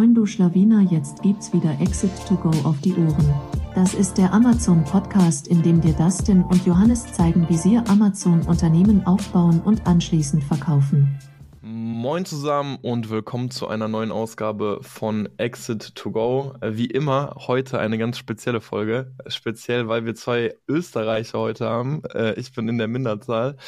Moin du Schlawiner, jetzt gibt's wieder Exit to Go auf die Ohren. Das ist der Amazon Podcast, in dem dir Dustin und Johannes zeigen, wie sie Amazon Unternehmen aufbauen und anschließend verkaufen. Moin zusammen und willkommen zu einer neuen Ausgabe von Exit to Go. Wie immer heute eine ganz spezielle Folge. Speziell, weil wir zwei Österreicher heute haben. Äh, ich bin in der Minderzahl.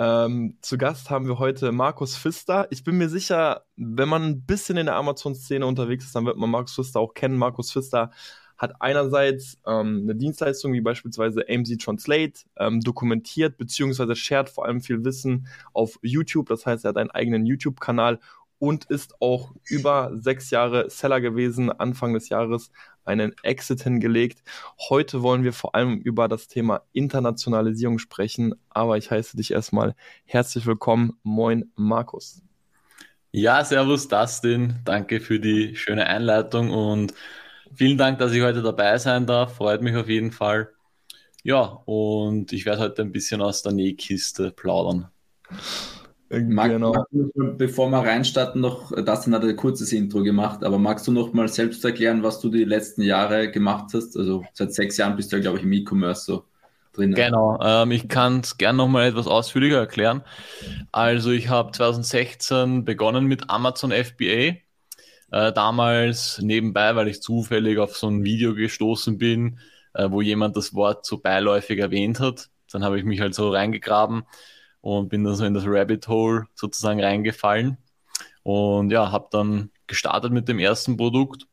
Ähm, zu Gast haben wir heute Markus Pfister. Ich bin mir sicher, wenn man ein bisschen in der Amazon-Szene unterwegs ist, dann wird man Markus Pfister auch kennen. Markus Pfister hat einerseits ähm, eine Dienstleistung wie beispielsweise AMZ Translate ähm, dokumentiert beziehungsweise shared vor allem viel Wissen auf YouTube. Das heißt, er hat einen eigenen YouTube-Kanal und ist auch über sechs Jahre Seller gewesen. Anfang des Jahres einen Exit hingelegt. Heute wollen wir vor allem über das Thema Internationalisierung sprechen, aber ich heiße dich erstmal herzlich willkommen. Moin, Markus. Ja, servus Dustin. Danke für die schöne Einleitung und vielen Dank, dass ich heute dabei sein darf. Freut mich auf jeden Fall. Ja, und ich werde heute ein bisschen aus der Nähkiste plaudern. Mag, genau. Mag, bevor wir reinstarten, noch, das hat ein kurzes Intro gemacht, aber magst du noch mal selbst erklären, was du die letzten Jahre gemacht hast? Also seit sechs Jahren bist du ja, glaube ich, im E-Commerce so drin. Genau, ähm, ich kann es gerne noch mal etwas ausführlicher erklären. Also ich habe 2016 begonnen mit Amazon FBA. Äh, damals nebenbei, weil ich zufällig auf so ein Video gestoßen bin, äh, wo jemand das Wort so beiläufig erwähnt hat. Dann habe ich mich halt so reingegraben und bin dann so in das Rabbit Hole sozusagen reingefallen und ja, habe dann gestartet mit dem ersten Produkt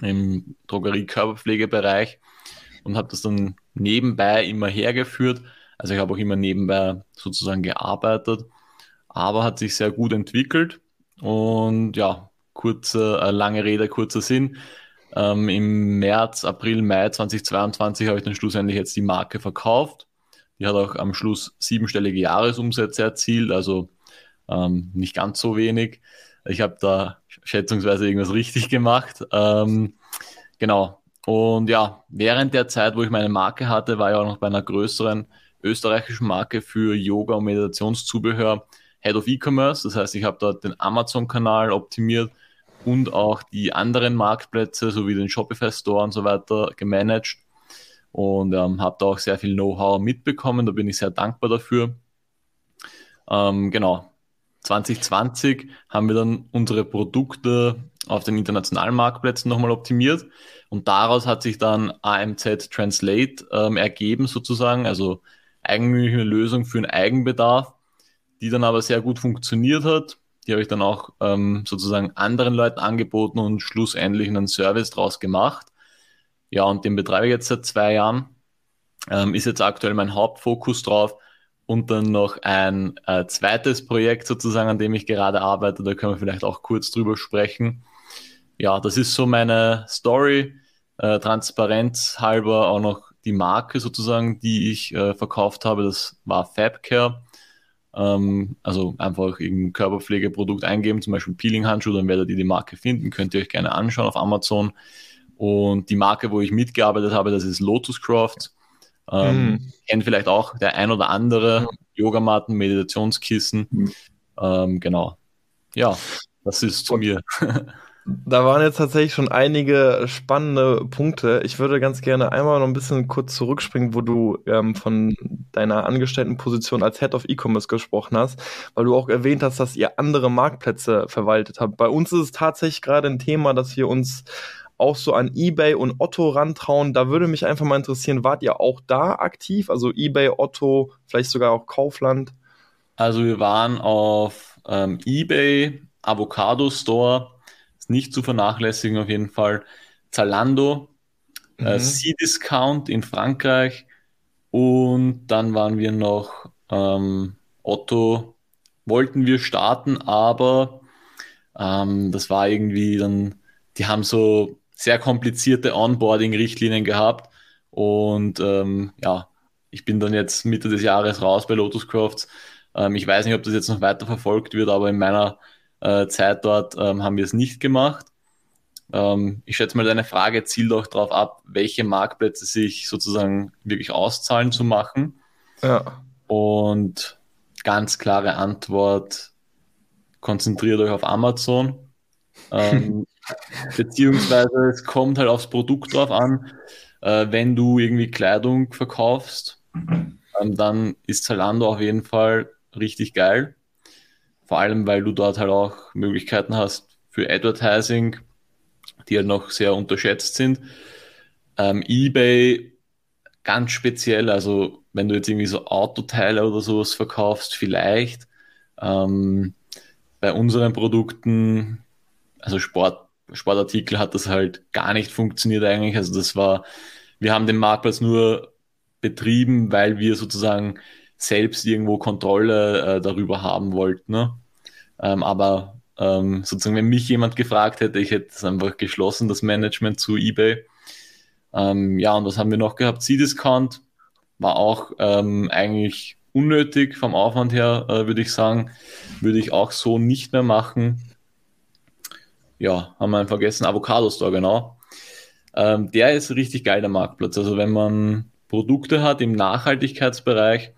im Drogerie-Körperpflegebereich und habe das dann nebenbei immer hergeführt. Also ich habe auch immer nebenbei sozusagen gearbeitet, aber hat sich sehr gut entwickelt und ja, kurze, äh, lange Rede, kurzer Sinn. Ähm, Im März, April, Mai 2022 habe ich dann schlussendlich jetzt die Marke verkauft die hat auch am Schluss siebenstellige Jahresumsätze erzielt, also ähm, nicht ganz so wenig. Ich habe da schätzungsweise irgendwas richtig gemacht. Ähm, genau. Und ja, während der Zeit, wo ich meine Marke hatte, war ich auch noch bei einer größeren österreichischen Marke für Yoga und Meditationszubehör Head of E-Commerce. Das heißt, ich habe dort den Amazon-Kanal optimiert und auch die anderen Marktplätze sowie den Shopify Store und so weiter gemanagt und ähm, habe da auch sehr viel Know-how mitbekommen. Da bin ich sehr dankbar dafür. Ähm, genau. 2020 haben wir dann unsere Produkte auf den internationalen Marktplätzen nochmal optimiert und daraus hat sich dann AMZ Translate ähm, ergeben sozusagen, also eigentlich eine Lösung für einen Eigenbedarf, die dann aber sehr gut funktioniert hat. Die habe ich dann auch ähm, sozusagen anderen Leuten angeboten und schlussendlich einen Service draus gemacht. Ja, und den betreibe ich jetzt seit zwei Jahren. Ähm, ist jetzt aktuell mein Hauptfokus drauf. Und dann noch ein äh, zweites Projekt sozusagen, an dem ich gerade arbeite. Da können wir vielleicht auch kurz drüber sprechen. Ja, das ist so meine Story. Äh, Transparenz halber auch noch die Marke sozusagen, die ich äh, verkauft habe. Das war Fabcare. Ähm, also einfach irgendein Körperpflegeprodukt eingeben, zum Beispiel Peeling-Handschuh, dann werdet ihr die Marke finden. Könnt ihr euch gerne anschauen auf Amazon. Und die Marke, wo ich mitgearbeitet habe, das ist Lotus Croft. Ähm, mm. Kennt vielleicht auch der ein oder andere mm. Yogamatten, Meditationskissen. Mm. Ähm, genau. Ja, das ist zu mir. Da waren jetzt tatsächlich schon einige spannende Punkte. Ich würde ganz gerne einmal noch ein bisschen kurz zurückspringen, wo du ähm, von deiner Angestelltenposition als Head of E-Commerce gesprochen hast, weil du auch erwähnt hast, dass ihr andere Marktplätze verwaltet habt. Bei uns ist es tatsächlich gerade ein Thema, dass wir uns auch so an eBay und Otto rantrauen. Da würde mich einfach mal interessieren, wart ihr auch da aktiv? Also eBay, Otto, vielleicht sogar auch Kaufland? Also wir waren auf ähm, eBay, Avocado Store, ist nicht zu vernachlässigen auf jeden Fall, Zalando, äh, mhm. äh, C-Discount in Frankreich und dann waren wir noch ähm, Otto, wollten wir starten, aber ähm, das war irgendwie dann, die haben so sehr komplizierte Onboarding-Richtlinien gehabt. Und ähm, ja, ich bin dann jetzt Mitte des Jahres raus bei Lotus Crafts. Ähm, ich weiß nicht, ob das jetzt noch weiter verfolgt wird, aber in meiner äh, Zeit dort ähm, haben wir es nicht gemacht. Ähm, ich schätze mal, deine Frage zielt auch darauf ab, welche Marktplätze sich sozusagen wirklich auszahlen zu machen. Ja. Und ganz klare Antwort, konzentriert euch auf Amazon. Beziehungsweise es kommt halt aufs Produkt drauf an. Äh, wenn du irgendwie Kleidung verkaufst, ähm, dann ist Zalando auf jeden Fall richtig geil. Vor allem, weil du dort halt auch Möglichkeiten hast für Advertising, die halt noch sehr unterschätzt sind. Ähm, eBay ganz speziell, also wenn du jetzt irgendwie so Autoteile oder sowas verkaufst, vielleicht. Ähm, bei unseren Produkten, also Sport, Sportartikel hat das halt gar nicht funktioniert eigentlich. Also das war, wir haben den Marktplatz nur betrieben, weil wir sozusagen selbst irgendwo Kontrolle äh, darüber haben wollten. Ne? Ähm, aber ähm, sozusagen, wenn mich jemand gefragt hätte, ich hätte es einfach geschlossen, das Management zu eBay. Ähm, ja, und was haben wir noch gehabt? C-Discount war auch ähm, eigentlich unnötig vom Aufwand her, äh, würde ich sagen. Würde ich auch so nicht mehr machen. Ja, haben wir vergessen. Avocado Store, genau. Ähm, der ist richtig geil, der Marktplatz. Also wenn man Produkte hat im Nachhaltigkeitsbereich,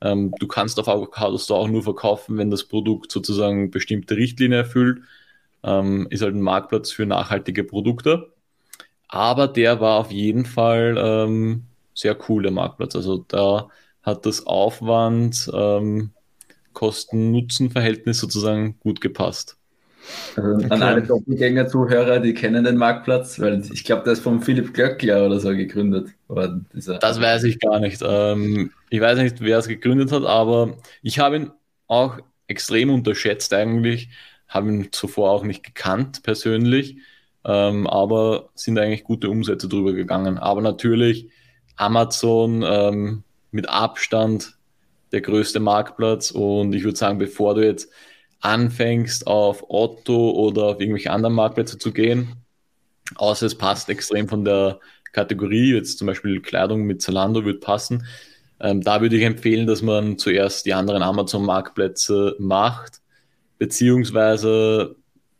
ähm, du kannst auf Avocado Store auch nur verkaufen, wenn das Produkt sozusagen bestimmte Richtlinien erfüllt. Ähm, ist halt ein Marktplatz für nachhaltige Produkte. Aber der war auf jeden Fall ähm, sehr cool, der Marktplatz. Also da hat das Aufwand, ähm, Kosten-Nutzen-Verhältnis sozusagen gut gepasst. Also an okay. alle Doppelgänger-Zuhörer, die kennen den Marktplatz, weil ich glaube, der ist von Philipp Glöckler oder so gegründet worden. Das weiß ich gar nicht. Ähm, ich weiß nicht, wer es gegründet hat, aber ich habe ihn auch extrem unterschätzt eigentlich, habe ihn zuvor auch nicht gekannt persönlich, ähm, aber sind eigentlich gute Umsätze drüber gegangen. Aber natürlich Amazon ähm, mit Abstand der größte Marktplatz und ich würde sagen, bevor du jetzt anfängst, auf Otto oder auf irgendwelche anderen Marktplätze zu gehen, außer es passt extrem von der Kategorie, jetzt zum Beispiel Kleidung mit Zalando wird passen, ähm, da würde ich empfehlen, dass man zuerst die anderen Amazon-Marktplätze macht, beziehungsweise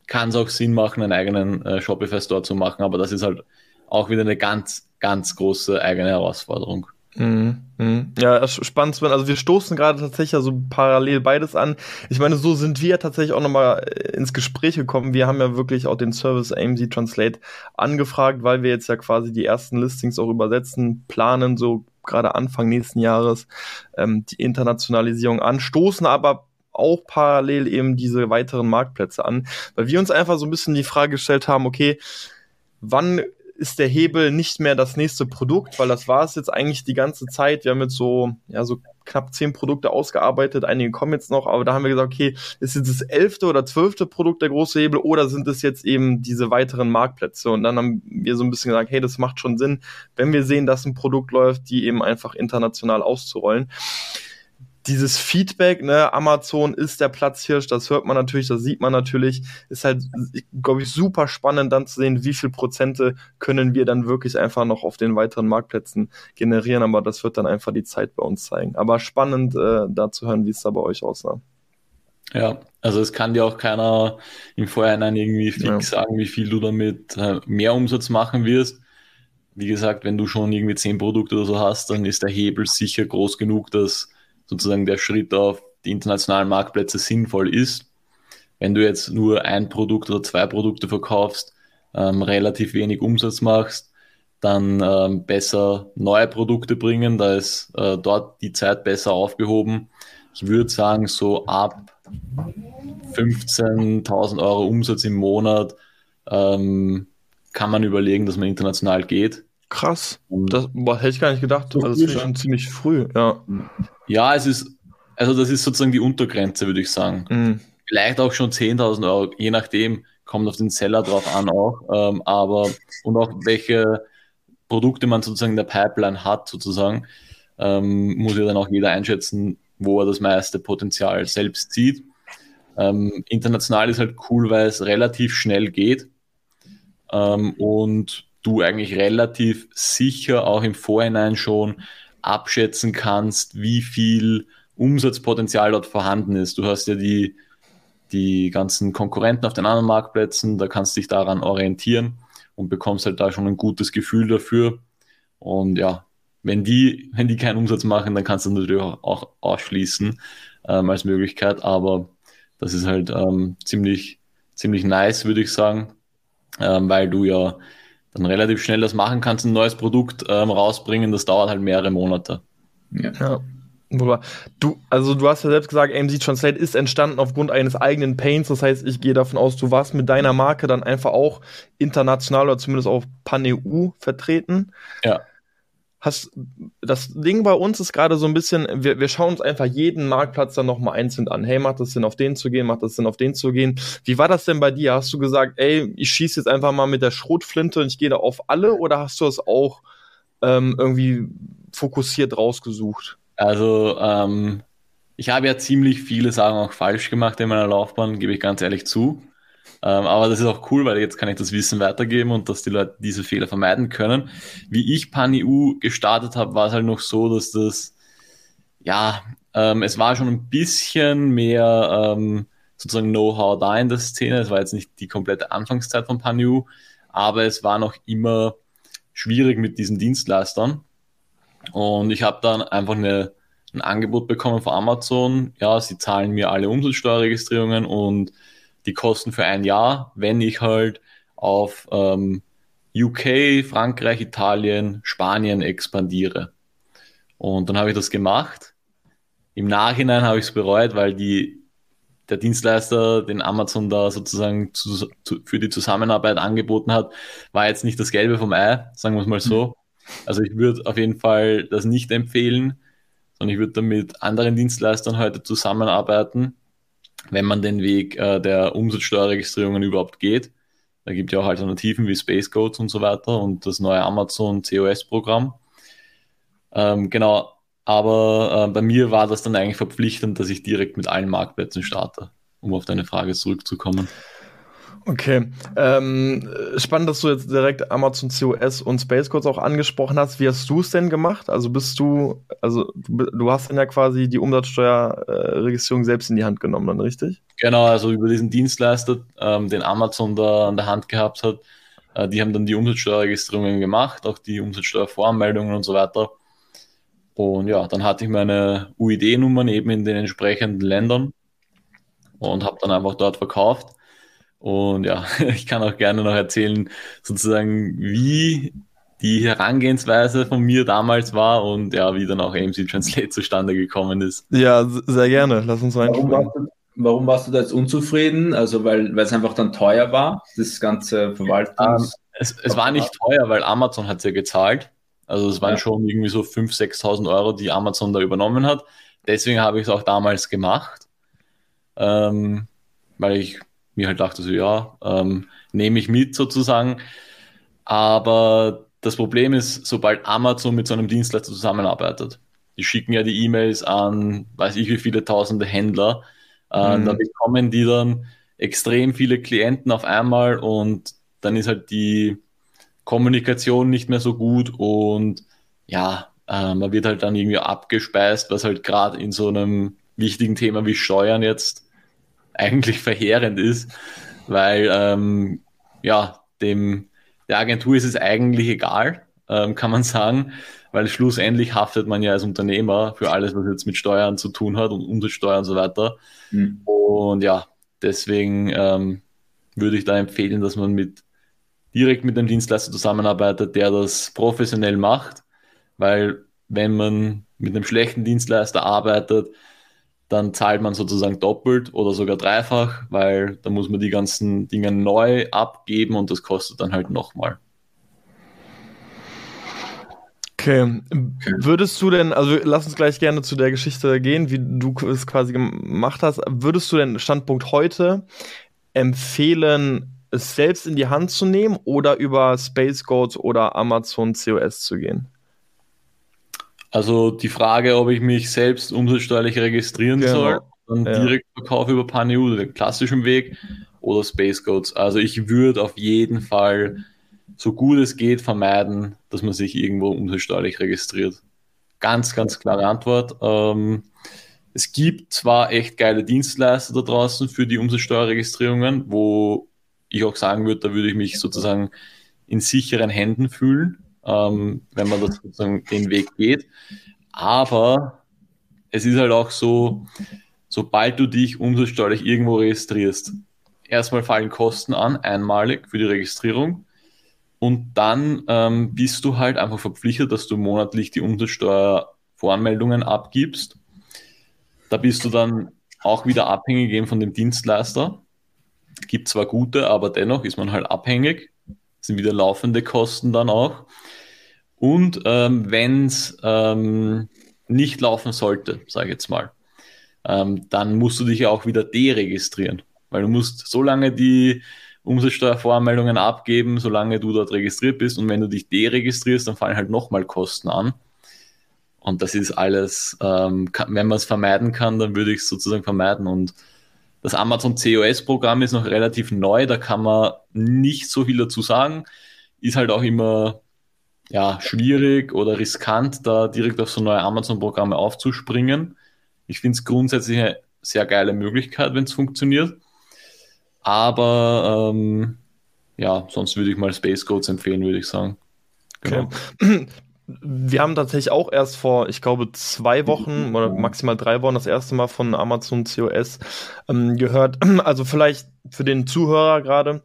kann es auch Sinn machen, einen eigenen äh, Shopify-Store zu machen, aber das ist halt auch wieder eine ganz, ganz große eigene Herausforderung. Mhm, mhm. Ja, spannend. Sven. Also wir stoßen gerade tatsächlich so parallel beides an. Ich meine, so sind wir tatsächlich auch nochmal äh, ins Gespräch gekommen. Wir haben ja wirklich auch den Service AMZ Translate angefragt, weil wir jetzt ja quasi die ersten Listings auch übersetzen, planen, so gerade Anfang nächsten Jahres ähm, die Internationalisierung anstoßen, aber auch parallel eben diese weiteren Marktplätze an, weil wir uns einfach so ein bisschen die Frage gestellt haben, okay, wann ist der Hebel nicht mehr das nächste Produkt, weil das war es jetzt eigentlich die ganze Zeit. Wir haben jetzt so, ja, so knapp zehn Produkte ausgearbeitet, einige kommen jetzt noch, aber da haben wir gesagt, okay, ist jetzt das elfte oder zwölfte Produkt der große Hebel oder sind es jetzt eben diese weiteren Marktplätze? Und dann haben wir so ein bisschen gesagt, hey, das macht schon Sinn, wenn wir sehen, dass ein Produkt läuft, die eben einfach international auszurollen dieses Feedback, ne, Amazon ist der Platzhirsch, das hört man natürlich, das sieht man natürlich, ist halt, glaube ich, super spannend dann zu sehen, wie viel Prozente können wir dann wirklich einfach noch auf den weiteren Marktplätzen generieren, aber das wird dann einfach die Zeit bei uns zeigen. Aber spannend, äh, da zu hören, wie es da bei euch aussah. Ja, also es kann dir auch keiner im Vorhinein irgendwie fix ja. sagen, wie viel du damit äh, mehr Umsatz machen wirst. Wie gesagt, wenn du schon irgendwie zehn Produkte oder so hast, dann ist der Hebel sicher groß genug, dass sozusagen der Schritt auf die internationalen Marktplätze sinnvoll ist. Wenn du jetzt nur ein Produkt oder zwei Produkte verkaufst, ähm, relativ wenig Umsatz machst, dann ähm, besser neue Produkte bringen, da ist äh, dort die Zeit besser aufgehoben. Ich würde sagen, so ab 15.000 Euro Umsatz im Monat ähm, kann man überlegen, dass man international geht. Krass. Das boah, hätte ich gar nicht gedacht. So also das ist schon ziemlich früh, ja. Ja, es ist, also das ist sozusagen die Untergrenze, würde ich sagen. Mhm. Vielleicht auch schon 10.000 Euro, je nachdem, kommt auf den Seller drauf an auch. Ähm, aber, und auch welche Produkte man sozusagen in der Pipeline hat, sozusagen, ähm, muss ja dann auch jeder einschätzen, wo er das meiste Potenzial selbst sieht. Ähm, international ist halt cool, weil es relativ schnell geht. Ähm, und du eigentlich relativ sicher auch im Vorhinein schon abschätzen kannst, wie viel Umsatzpotenzial dort vorhanden ist. Du hast ja die, die ganzen Konkurrenten auf den anderen Marktplätzen, da kannst du dich daran orientieren und bekommst halt da schon ein gutes Gefühl dafür. Und ja, wenn die, wenn die keinen Umsatz machen, dann kannst du natürlich auch ausschließen ähm, als Möglichkeit, aber das ist halt ähm, ziemlich, ziemlich nice, würde ich sagen, ähm, weil du ja dann relativ schnell das machen kannst, ein neues Produkt ähm, rausbringen. Das dauert halt mehrere Monate. Ja. ja. Du, also du hast ja selbst gesagt, AMC Translate ist entstanden aufgrund eines eigenen Paints. Das heißt, ich gehe davon aus, du warst mit deiner Marke dann einfach auch international oder zumindest auch Pan-EU vertreten. Ja. Hast, das Ding bei uns ist gerade so ein bisschen, wir, wir schauen uns einfach jeden Marktplatz dann nochmal einzeln an. Hey, macht das Sinn, auf den zu gehen? Macht das Sinn, auf den zu gehen? Wie war das denn bei dir? Hast du gesagt, ey, ich schieße jetzt einfach mal mit der Schrotflinte und ich gehe da auf alle oder hast du es auch ähm, irgendwie fokussiert rausgesucht? Also, ähm, ich habe ja ziemlich viele Sachen auch falsch gemacht in meiner Laufbahn, gebe ich ganz ehrlich zu. Ähm, aber das ist auch cool, weil jetzt kann ich das Wissen weitergeben und dass die Leute diese Fehler vermeiden können. Wie ich PanEU gestartet habe, war es halt noch so, dass das, ja, ähm, es war schon ein bisschen mehr ähm, sozusagen Know-how da in der Szene. Es war jetzt nicht die komplette Anfangszeit von PanEU, aber es war noch immer schwierig mit diesen Dienstleistern. Und ich habe dann einfach eine, ein Angebot bekommen von Amazon. Ja, sie zahlen mir alle Umsatzsteuerregistrierungen und die kosten für ein Jahr, wenn ich halt auf ähm, UK, Frankreich, Italien, Spanien expandiere. Und dann habe ich das gemacht. Im Nachhinein habe ich es bereut, weil die, der Dienstleister, den Amazon da sozusagen zu, zu, für die Zusammenarbeit angeboten hat, war jetzt nicht das Gelbe vom Ei, sagen wir es mal so. Also ich würde auf jeden Fall das nicht empfehlen, sondern ich würde dann mit anderen Dienstleistern heute zusammenarbeiten, wenn man den Weg äh, der Umsatzsteuerregistrierungen überhaupt geht. Da gibt ja auch Alternativen wie Space Codes und so weiter und das neue Amazon COS-Programm. Ähm, genau, aber äh, bei mir war das dann eigentlich verpflichtend, dass ich direkt mit allen Marktplätzen starte, um auf deine Frage zurückzukommen. Okay. Ähm, spannend, dass du jetzt direkt Amazon COS und Space Codes auch angesprochen hast. Wie hast du es denn gemacht? Also bist du, also du, hast dann ja quasi die Umsatzsteuerregistrierung äh, selbst in die Hand genommen, dann richtig? Genau, also über diesen Dienstleister, ähm, den Amazon da an der Hand gehabt hat, äh, die haben dann die Umsatzsteuerregistrierungen gemacht, auch die Umsatzsteuervoranmeldungen und so weiter. Und ja, dann hatte ich meine UID-Nummern eben in den entsprechenden Ländern und habe dann einfach dort verkauft. Und ja, ich kann auch gerne noch erzählen, sozusagen, wie die Herangehensweise von mir damals war und ja, wie dann auch AMC Translate zustande gekommen ist. Ja, sehr gerne. Lass uns warum warst, du, warum warst du da jetzt unzufrieden? Also, weil, weil es einfach dann teuer war, das ganze Verwaltungs... Ähm, es, es war nicht teuer, weil Amazon hat es ja gezahlt. Also es waren ja. schon irgendwie so 5.000, 6.000 Euro, die Amazon da übernommen hat. Deswegen habe ich es auch damals gemacht, ähm, weil ich mir halt dachte so, ja, ähm, nehme ich mit sozusagen. Aber das Problem ist, sobald Amazon mit so einem Dienstleister zusammenarbeitet, die schicken ja die E-Mails an, weiß ich wie viele tausende Händler, äh, mhm. da bekommen die dann extrem viele Klienten auf einmal und dann ist halt die Kommunikation nicht mehr so gut und ja, äh, man wird halt dann irgendwie abgespeist, was halt gerade in so einem wichtigen Thema wie Steuern jetzt eigentlich verheerend ist, weil ähm, ja, dem, der Agentur ist es eigentlich egal, ähm, kann man sagen, weil schlussendlich haftet man ja als Unternehmer für alles, was jetzt mit Steuern zu tun hat und Umsatzsteuer und so weiter. Mhm. Und ja, deswegen ähm, würde ich da empfehlen, dass man mit direkt mit einem Dienstleister zusammenarbeitet, der das professionell macht, weil wenn man mit einem schlechten Dienstleister arbeitet, dann zahlt man sozusagen doppelt oder sogar dreifach, weil da muss man die ganzen Dinge neu abgeben und das kostet dann halt nochmal. Okay. Würdest du denn, also lass uns gleich gerne zu der Geschichte gehen, wie du es quasi gemacht hast. Würdest du denn Standpunkt heute empfehlen, es selbst in die Hand zu nehmen oder über Space Goats oder Amazon COS zu gehen? Also die Frage, ob ich mich selbst umsatzsteuerlich registrieren genau. soll, dann ja. direkt Verkauf über PanEU, den klassischen Weg, oder Space Codes. Also ich würde auf jeden Fall, so gut es geht, vermeiden, dass man sich irgendwo umsatzsteuerlich registriert. Ganz, ganz klare Antwort. Ähm, es gibt zwar echt geile Dienstleister da draußen für die Umsatzsteuerregistrierungen, wo ich auch sagen würde, da würde ich mich sozusagen in sicheren Händen fühlen ähm, wenn man das sozusagen den Weg geht. Aber es ist halt auch so, sobald du dich umsatzsteuerlich irgendwo registrierst, erstmal fallen Kosten an, einmalig für die Registrierung. Und dann ähm, bist du halt einfach verpflichtet, dass du monatlich die Umsatzsteuervoranmeldungen abgibst. Da bist du dann auch wieder abhängig eben von dem Dienstleister. Gibt zwar gute, aber dennoch ist man halt abhängig. Sind wieder laufende Kosten dann auch. Und ähm, wenn es ähm, nicht laufen sollte, sage ich jetzt mal, ähm, dann musst du dich ja auch wieder deregistrieren. Weil du musst so lange die Umsatzsteuervoranmeldungen abgeben, solange du dort registriert bist. Und wenn du dich deregistrierst, dann fallen halt nochmal Kosten an. Und das ist alles, ähm, kann, wenn man es vermeiden kann, dann würde ich es sozusagen vermeiden. Und das Amazon COS-Programm ist noch relativ neu, da kann man nicht so viel dazu sagen. Ist halt auch immer ja, schwierig oder riskant, da direkt auf so neue Amazon-Programme aufzuspringen. Ich finde es grundsätzlich eine sehr geile Möglichkeit, wenn es funktioniert. Aber ähm, ja, sonst würde ich mal Space Codes empfehlen, würde ich sagen. Genau. Okay. Wir haben tatsächlich auch erst vor, ich glaube, zwei Wochen oder maximal drei Wochen das erste Mal von Amazon COS ähm, gehört. Also vielleicht für den Zuhörer gerade,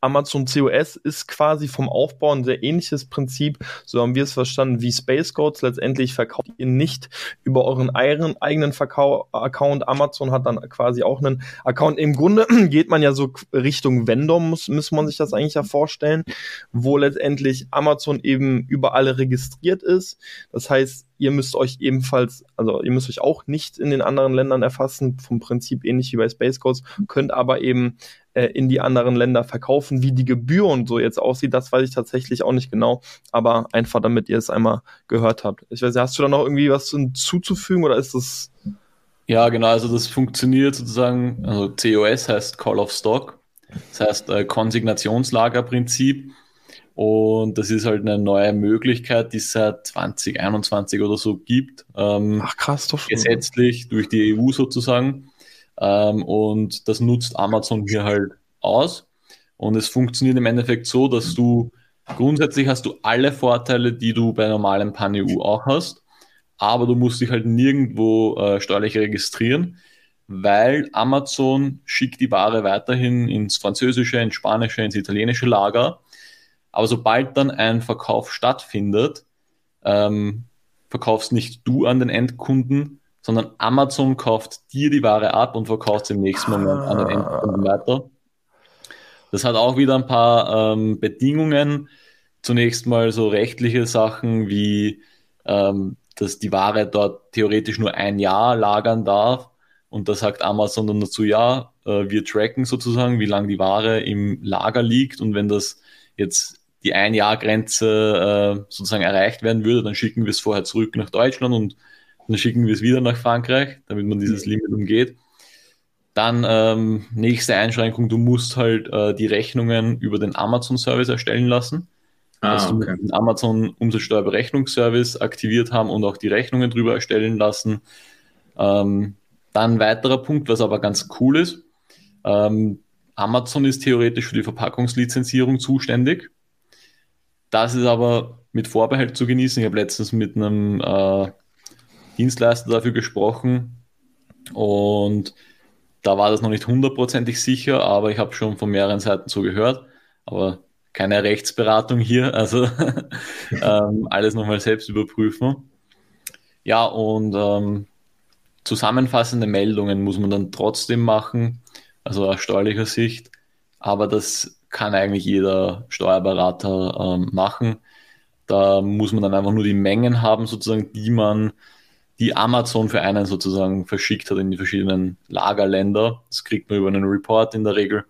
Amazon COS ist quasi vom Aufbau ein sehr ähnliches Prinzip, so haben wir es verstanden, wie Space Codes. Letztendlich verkauft ihr nicht über euren eigenen Verkau Account. Amazon hat dann quasi auch einen Account. Im Grunde geht man ja so Richtung Vendor, muss, muss man sich das eigentlich ja vorstellen, wo letztendlich Amazon eben überall registriert ist. Das heißt, ihr müsst euch ebenfalls, also ihr müsst euch auch nicht in den anderen Ländern erfassen, vom Prinzip ähnlich wie bei Space Codes, könnt aber eben äh, in die anderen Länder verkaufen. Wie die Gebühr und so jetzt aussieht, das weiß ich tatsächlich auch nicht genau, aber einfach damit ihr es einmal gehört habt. Ich weiß, hast du da noch irgendwie was hinzuzufügen oder ist das ja, genau, also das funktioniert sozusagen, also COS heißt Call of Stock, das heißt äh, Konsignationslagerprinzip. Und das ist halt eine neue Möglichkeit, die es seit 2021 oder so gibt. Ähm, Ach krass, doch schon. Gesetzlich durch die EU sozusagen. Ähm, und das nutzt Amazon hier halt aus. Und es funktioniert im Endeffekt so, dass du grundsätzlich hast du alle Vorteile, die du bei normalem Pan-EU auch hast. Aber du musst dich halt nirgendwo äh, steuerlich registrieren, weil Amazon schickt die Ware weiterhin ins französische, ins spanische, ins italienische Lager aber sobald dann ein Verkauf stattfindet, ähm, verkaufst nicht du an den Endkunden, sondern Amazon kauft dir die Ware ab und verkauft sie im nächsten Moment an den ah. Endkunden weiter. Das hat auch wieder ein paar ähm, Bedingungen. Zunächst mal so rechtliche Sachen wie, ähm, dass die Ware dort theoretisch nur ein Jahr lagern darf. Und da sagt Amazon dann dazu, ja, äh, wir tracken sozusagen, wie lange die Ware im Lager liegt. Und wenn das jetzt die Ein-Jahr-Grenze äh, sozusagen erreicht werden würde, dann schicken wir es vorher zurück nach Deutschland und dann schicken wir es wieder nach Frankreich, damit man dieses Limit umgeht. Dann ähm, nächste Einschränkung, du musst halt äh, die Rechnungen über den Amazon-Service erstellen lassen. Ah, dass okay. du den Amazon Umsatzsteuerberechnungsservice aktiviert haben und auch die Rechnungen drüber erstellen lassen. Ähm, dann weiterer Punkt, was aber ganz cool ist. Ähm, Amazon ist theoretisch für die Verpackungslizenzierung zuständig. Das ist aber mit Vorbehalt zu genießen. Ich habe letztens mit einem äh, Dienstleister dafür gesprochen und da war das noch nicht hundertprozentig sicher, aber ich habe schon von mehreren Seiten so gehört. Aber keine Rechtsberatung hier, also ähm, alles nochmal selbst überprüfen. Ja, und ähm, zusammenfassende Meldungen muss man dann trotzdem machen, also aus steuerlicher Sicht. Aber das kann eigentlich jeder Steuerberater ähm, machen. Da muss man dann einfach nur die Mengen haben, sozusagen, die man, die Amazon für einen sozusagen verschickt hat in die verschiedenen Lagerländer. Das kriegt man über einen Report in der Regel.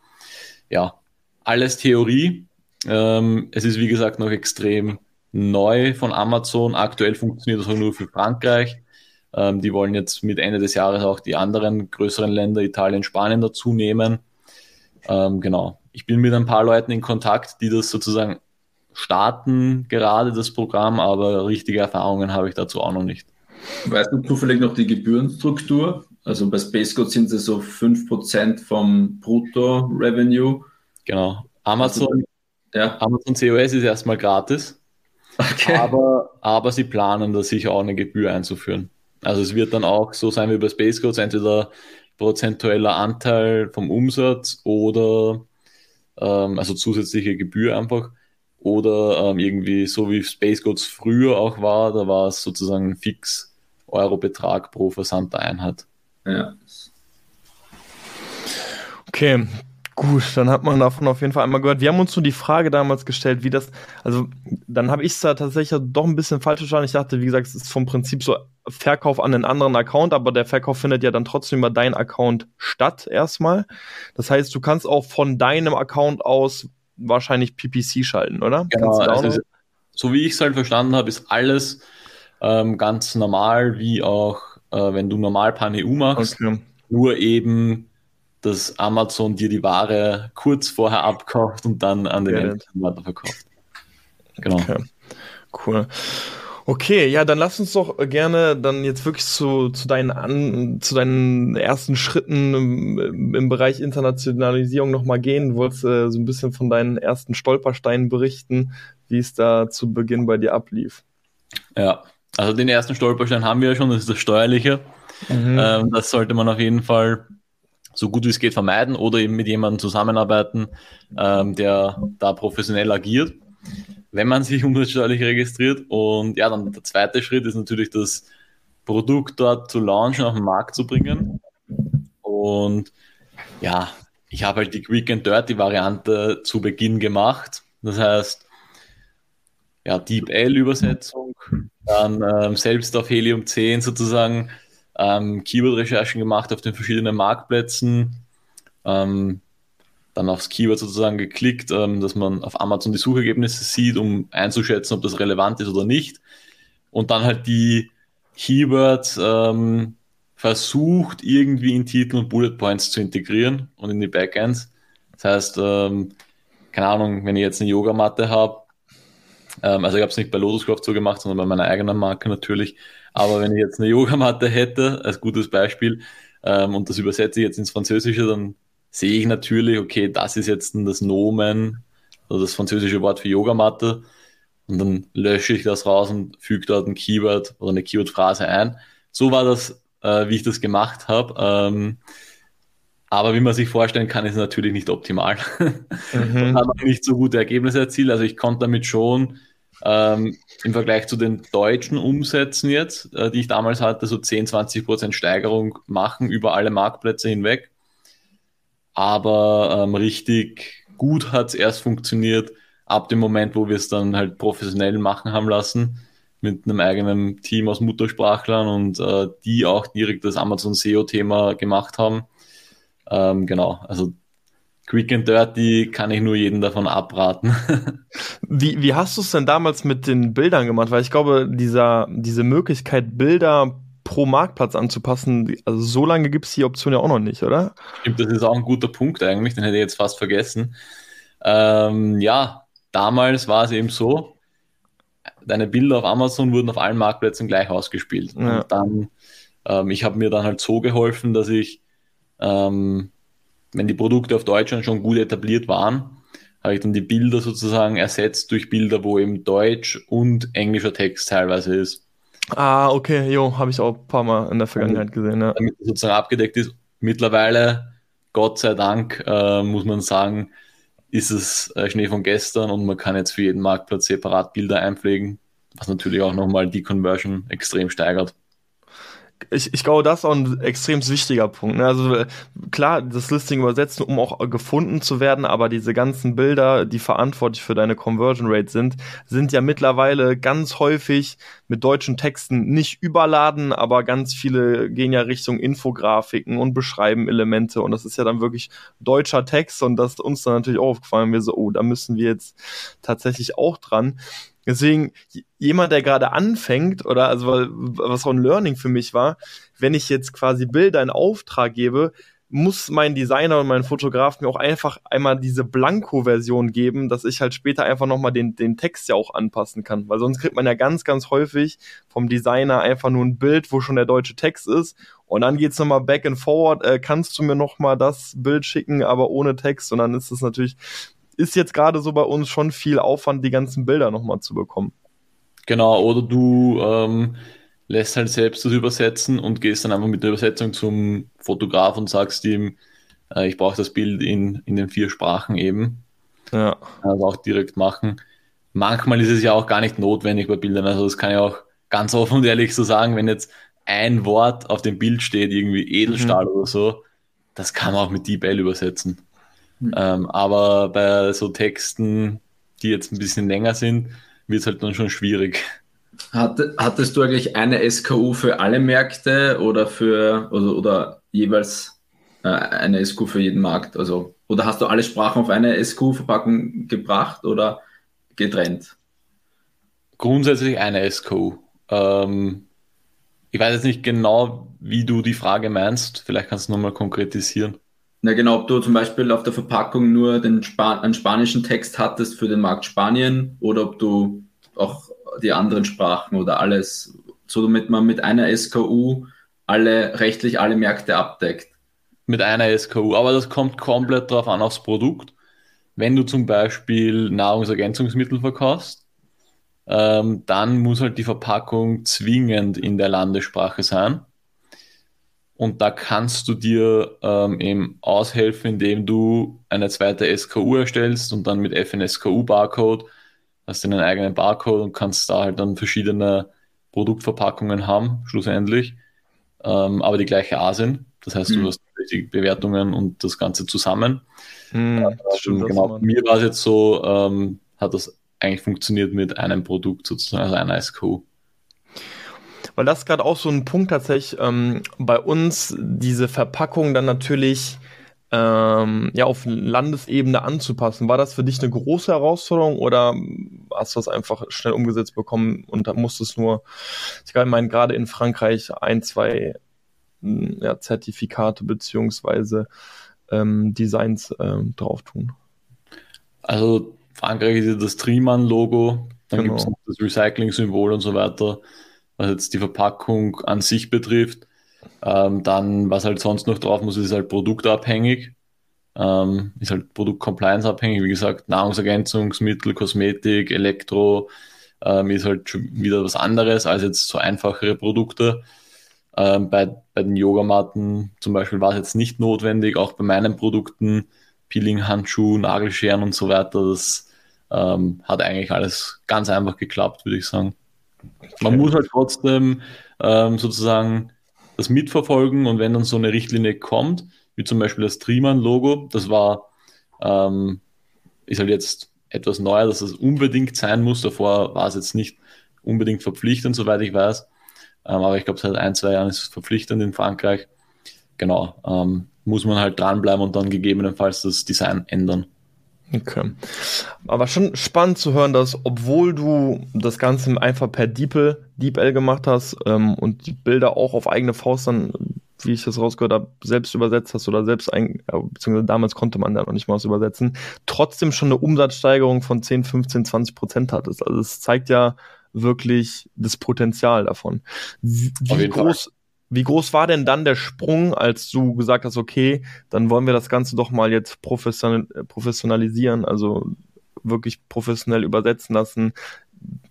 Ja, alles Theorie. Ähm, es ist wie gesagt noch extrem neu von Amazon. Aktuell funktioniert das auch nur für Frankreich. Ähm, die wollen jetzt mit Ende des Jahres auch die anderen größeren Länder, Italien, Spanien dazu nehmen. Ähm, genau ich bin mit ein paar Leuten in Kontakt, die das sozusagen starten, gerade das Programm, aber richtige Erfahrungen habe ich dazu auch noch nicht. Weißt du zufällig noch die Gebührenstruktur? Also bei SpaceCode sind sie so 5% vom Brutto-Revenue. Genau. Amazon, ja. Amazon COS ist erstmal gratis, okay. aber, aber sie planen da sicher auch eine Gebühr einzuführen. Also es wird dann auch so sein wie bei SpaceCodes, entweder prozentueller Anteil vom Umsatz oder ähm, also zusätzliche Gebühr einfach oder ähm, irgendwie so wie Space Goats früher auch war, da war es sozusagen ein fix Euro-Betrag pro versandte Einheit. Ja. Okay, Gut, dann hat man davon auf jeden Fall einmal gehört. Wir haben uns nur die Frage damals gestellt, wie das, also dann habe ich es da tatsächlich doch ein bisschen falsch verstanden. Ich dachte, wie gesagt, es ist vom Prinzip so Verkauf an einen anderen Account, aber der Verkauf findet ja dann trotzdem über deinen Account statt erstmal. Das heißt, du kannst auch von deinem Account aus wahrscheinlich PPC schalten, oder? Genau, also, so wie ich es halt verstanden habe, ist alles ähm, ganz normal, wie auch äh, wenn du normal Pan-EU machst. Okay. Nur eben dass Amazon dir die Ware kurz vorher abkauft und dann an den ja. Endkunden verkauft. Genau. Okay. Cool. Okay, ja, dann lass uns doch gerne dann jetzt wirklich zu, zu, deinen, an, zu deinen ersten Schritten im, im Bereich Internationalisierung nochmal gehen. Du wolltest äh, so ein bisschen von deinen ersten Stolpersteinen berichten, wie es da zu Beginn bei dir ablief. Ja, also den ersten Stolperstein haben wir ja schon, das ist das Steuerliche. Mhm. Ähm, das sollte man auf jeden Fall so gut wie es geht vermeiden oder eben mit jemandem zusammenarbeiten, ähm, der da professionell agiert, wenn man sich umsatzsteuerlich registriert. Und ja, dann der zweite Schritt ist natürlich das Produkt dort zu launchen, auf den Markt zu bringen. Und ja, ich habe halt die Quick and Dirty Variante zu Beginn gemacht. Das heißt, ja, Deep L Übersetzung, dann ähm, selbst auf Helium 10 sozusagen ähm, Keyword-Recherchen gemacht auf den verschiedenen Marktplätzen, ähm, dann aufs Keyword sozusagen geklickt, ähm, dass man auf Amazon die Suchergebnisse sieht, um einzuschätzen, ob das relevant ist oder nicht. Und dann halt die Keywords ähm, versucht, irgendwie in Titel und Bullet Points zu integrieren und in die Backends. Das heißt, ähm, keine Ahnung, wenn ich jetzt eine Yogamatte habe, ähm, also ich habe es nicht bei Lotuscraft so gemacht, sondern bei meiner eigenen Marke natürlich, aber wenn ich jetzt eine Yogamatte hätte, als gutes Beispiel, ähm, und das übersetze ich jetzt ins Französische, dann sehe ich natürlich, okay, das ist jetzt das Nomen, also das französische Wort für Yogamatte. Und dann lösche ich das raus und füge dort ein Keyword oder eine Keyword-Phrase ein. So war das, äh, wie ich das gemacht habe. Ähm, aber wie man sich vorstellen kann, ist es natürlich nicht optimal. Mhm. habe nicht so gute Ergebnisse erzielt. Also ich konnte damit schon ähm, im Vergleich zu den deutschen Umsätzen jetzt, äh, die ich damals hatte, so 10, 20 Prozent Steigerung machen über alle Marktplätze hinweg. Aber ähm, richtig gut hat es erst funktioniert ab dem Moment, wo wir es dann halt professionell machen haben lassen mit einem eigenen Team aus Muttersprachlern und äh, die auch direkt das Amazon SEO-Thema gemacht haben. Ähm, genau, also Quick and Dirty kann ich nur jeden davon abraten. wie, wie hast du es denn damals mit den Bildern gemacht? Weil ich glaube, dieser, diese Möglichkeit, Bilder pro Marktplatz anzupassen, also so lange gibt es die Option ja auch noch nicht, oder? Stimmt, das ist auch ein guter Punkt eigentlich, den hätte ich jetzt fast vergessen. Ähm, ja, damals war es eben so, deine Bilder auf Amazon wurden auf allen Marktplätzen gleich ausgespielt. Ja. Und dann, ähm, ich habe mir dann halt so geholfen, dass ich ähm, wenn die Produkte auf Deutschland schon gut etabliert waren, habe ich dann die Bilder sozusagen ersetzt durch Bilder, wo eben Deutsch und englischer Text teilweise ist. Ah, okay, jo, habe ich auch ein paar Mal in der Vergangenheit gesehen. Ja. Damit sozusagen abgedeckt ist. Mittlerweile, Gott sei Dank, äh, muss man sagen, ist es äh, Schnee von gestern und man kann jetzt für jeden Marktplatz separat Bilder einpflegen, was natürlich auch nochmal die Conversion extrem steigert ich, ich glaube, das ist auch ein extrem wichtiger Punkt. Ne? Also klar, das Listing übersetzen, um auch gefunden zu werden, aber diese ganzen Bilder, die verantwortlich für deine Conversion Rate sind, sind ja mittlerweile ganz häufig mit deutschen Texten nicht überladen, aber ganz viele gehen ja Richtung Infografiken und beschreiben Elemente und das ist ja dann wirklich deutscher Text und das ist uns dann natürlich auch aufgefallen, wir so, oh, da müssen wir jetzt tatsächlich auch dran. Deswegen, jemand, der gerade anfängt, oder also was auch ein Learning für mich war, wenn ich jetzt quasi Bilder in Auftrag gebe, muss mein Designer und mein Fotograf mir auch einfach einmal diese Blanko-Version geben, dass ich halt später einfach nochmal den, den Text ja auch anpassen kann. Weil sonst kriegt man ja ganz, ganz häufig vom Designer einfach nur ein Bild, wo schon der deutsche Text ist. Und dann geht's nochmal back and forward, äh, kannst du mir nochmal das Bild schicken, aber ohne Text. Und dann ist es natürlich ist jetzt gerade so bei uns schon viel Aufwand, die ganzen Bilder nochmal zu bekommen. Genau, oder du ähm, lässt halt selbst das übersetzen und gehst dann einfach mit der Übersetzung zum Fotograf und sagst ihm, äh, ich brauche das Bild in, in den vier Sprachen eben. Ja. Also auch direkt machen. Manchmal ist es ja auch gar nicht notwendig bei Bildern. Also das kann ich auch ganz offen und ehrlich so sagen, wenn jetzt ein Wort auf dem Bild steht, irgendwie Edelstahl mhm. oder so, das kann man auch mit DeepL übersetzen. Mhm. Ähm, aber bei so Texten, die jetzt ein bisschen länger sind, wird es halt dann schon schwierig. Hatte, hattest du eigentlich eine SKU für alle Märkte oder für oder, oder jeweils äh, eine SKU für jeden Markt? Also, oder hast du alle Sprachen auf eine SKU-Verpackung gebracht oder getrennt? Grundsätzlich eine SKU. Ähm, ich weiß jetzt nicht genau, wie du die Frage meinst. Vielleicht kannst du nochmal konkretisieren. Na genau, ob du zum Beispiel auf der Verpackung nur den Span einen spanischen Text hattest für den Markt Spanien oder ob du auch die anderen Sprachen oder alles, so damit man mit einer SKU alle rechtlich alle Märkte abdeckt. Mit einer SKU, aber das kommt komplett drauf an aufs Produkt. Wenn du zum Beispiel Nahrungsergänzungsmittel verkaufst, ähm, dann muss halt die Verpackung zwingend in der Landessprache sein. Und da kannst du dir ähm, eben aushelfen, indem du eine zweite SKU erstellst und dann mit FNSKU-Barcode hast du einen eigenen Barcode und kannst da halt dann verschiedene Produktverpackungen haben, schlussendlich, ähm, aber die gleiche A sind. Das heißt, mhm. du hast die Bewertungen und das Ganze zusammen. Mhm, äh, stimmt, genau, mir war es jetzt so, ähm, hat das eigentlich funktioniert mit einem Produkt sozusagen, also einer SKU. Weil das gerade auch so ein Punkt tatsächlich ähm, bei uns, diese Verpackung dann natürlich ähm, ja auf Landesebene anzupassen. War das für dich eine große Herausforderung oder hast du das einfach schnell umgesetzt bekommen und da musstest nur, ich meine, gerade in Frankreich ein, zwei hm, ja, Zertifikate beziehungsweise ähm, Designs ähm, drauf tun? Also Frankreich ist ja das Triman-Logo, dann genau. gibt es das Recycling-Symbol und so weiter, was jetzt die Verpackung an sich betrifft. Ähm, dann, was halt sonst noch drauf muss, ist halt produktabhängig. Ähm, ist halt Produkt-Compliance abhängig, wie gesagt, Nahrungsergänzungsmittel, Kosmetik, Elektro, ähm, ist halt schon wieder was anderes als jetzt so einfachere Produkte. Ähm, bei, bei den Yogamatten zum Beispiel war es jetzt nicht notwendig, auch bei meinen Produkten, Peeling, Handschuh, Nagelscheren und so weiter, das ähm, hat eigentlich alles ganz einfach geklappt, würde ich sagen. Man muss halt trotzdem ähm, sozusagen das mitverfolgen und wenn dann so eine Richtlinie kommt, wie zum Beispiel das Triman-Logo, das war, ähm, ist halt jetzt etwas neuer, dass es unbedingt sein muss. Davor war es jetzt nicht unbedingt verpflichtend, soweit ich weiß. Ähm, aber ich glaube, seit ein, zwei Jahren ist es verpflichtend in Frankreich. Genau, ähm, muss man halt dranbleiben und dann gegebenenfalls das Design ändern. Okay. Aber schon spannend zu hören, dass obwohl du das Ganze einfach per DeepL, DeepL gemacht hast ähm, und die Bilder auch auf eigene Faust dann, wie ich das rausgehört habe, selbst übersetzt hast oder selbst ein, beziehungsweise damals konnte man da noch nicht mal was übersetzen, trotzdem schon eine Umsatzsteigerung von 10, 15, 20 Prozent hattest. Also es zeigt ja wirklich das Potenzial davon. Wie, wie groß, Fall wie groß war denn dann der Sprung, als du gesagt hast, okay, dann wollen wir das Ganze doch mal jetzt professional, professionalisieren, also wirklich professionell übersetzen lassen,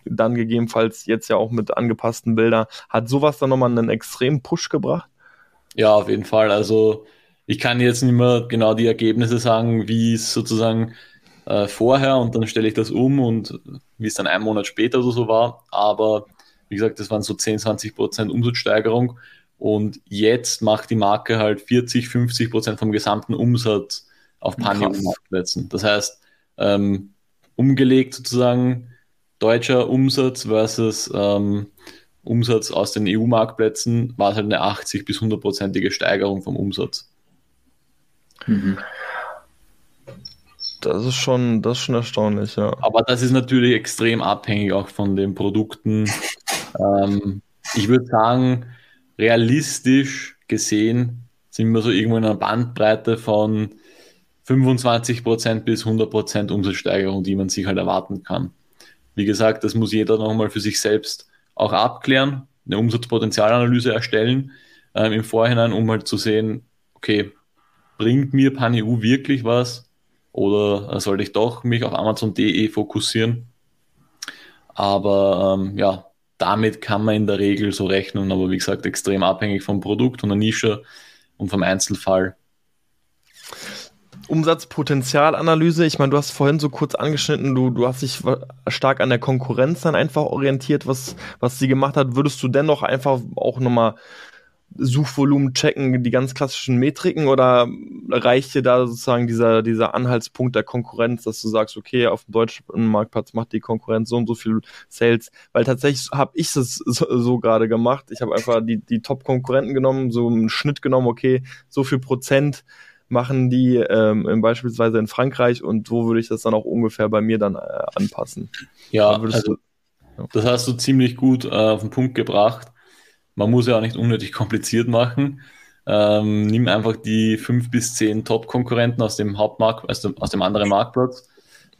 dann gegebenenfalls jetzt ja auch mit angepassten Bildern. Hat sowas dann nochmal einen extremen Push gebracht? Ja, auf jeden Fall. Also ich kann jetzt nicht mehr genau die Ergebnisse sagen, wie es sozusagen äh, vorher und dann stelle ich das um und wie es dann einen Monat später oder so war. Aber wie gesagt, das waren so 10, 20 Prozent Umsatzsteigerung und jetzt macht die Marke halt 40, 50 Prozent vom gesamten Umsatz auf Panini-Marktplätzen. Das heißt, ähm, umgelegt sozusagen deutscher Umsatz versus ähm, Umsatz aus den EU-Marktplätzen war es halt eine 80 bis 100-prozentige Steigerung vom Umsatz. Mhm. Das ist schon, das ist schon erstaunlich, ja. Aber das ist natürlich extrem abhängig auch von den Produkten. ähm, ich würde sagen, realistisch gesehen sind wir so irgendwo in einer Bandbreite von 25% bis 100% Umsatzsteigerung, die man sich halt erwarten kann. Wie gesagt, das muss jeder nochmal für sich selbst auch abklären, eine Umsatzpotenzialanalyse erstellen ähm, im Vorhinein, um halt zu sehen, okay, bringt mir PanEU wirklich was oder äh, sollte ich doch mich auf Amazon.de fokussieren? Aber ähm, ja, damit kann man in der Regel so rechnen, aber wie gesagt, extrem abhängig vom Produkt und der Nische und vom Einzelfall. Umsatzpotenzialanalyse, ich meine, du hast vorhin so kurz angeschnitten, du, du hast dich stark an der Konkurrenz dann einfach orientiert, was, was sie gemacht hat. Würdest du dennoch einfach auch nochmal Suchvolumen checken, die ganz klassischen Metriken oder reicht dir da sozusagen dieser, dieser Anhaltspunkt der Konkurrenz, dass du sagst, okay, auf dem deutschen Marktplatz macht die Konkurrenz so und so viel Sales? Weil tatsächlich habe ich es so, so gerade gemacht. Ich habe einfach die, die Top-Konkurrenten genommen, so einen Schnitt genommen, okay, so viel Prozent machen die ähm, beispielsweise in Frankreich und wo würde ich das dann auch ungefähr bei mir dann äh, anpassen? Ja, also, du, ja, das hast du ziemlich gut äh, auf den Punkt gebracht. Man muss ja auch nicht unnötig kompliziert machen. Ähm, nimm einfach die fünf bis zehn Top-Konkurrenten aus dem Hauptmarkt, also aus dem anderen Marktplatz,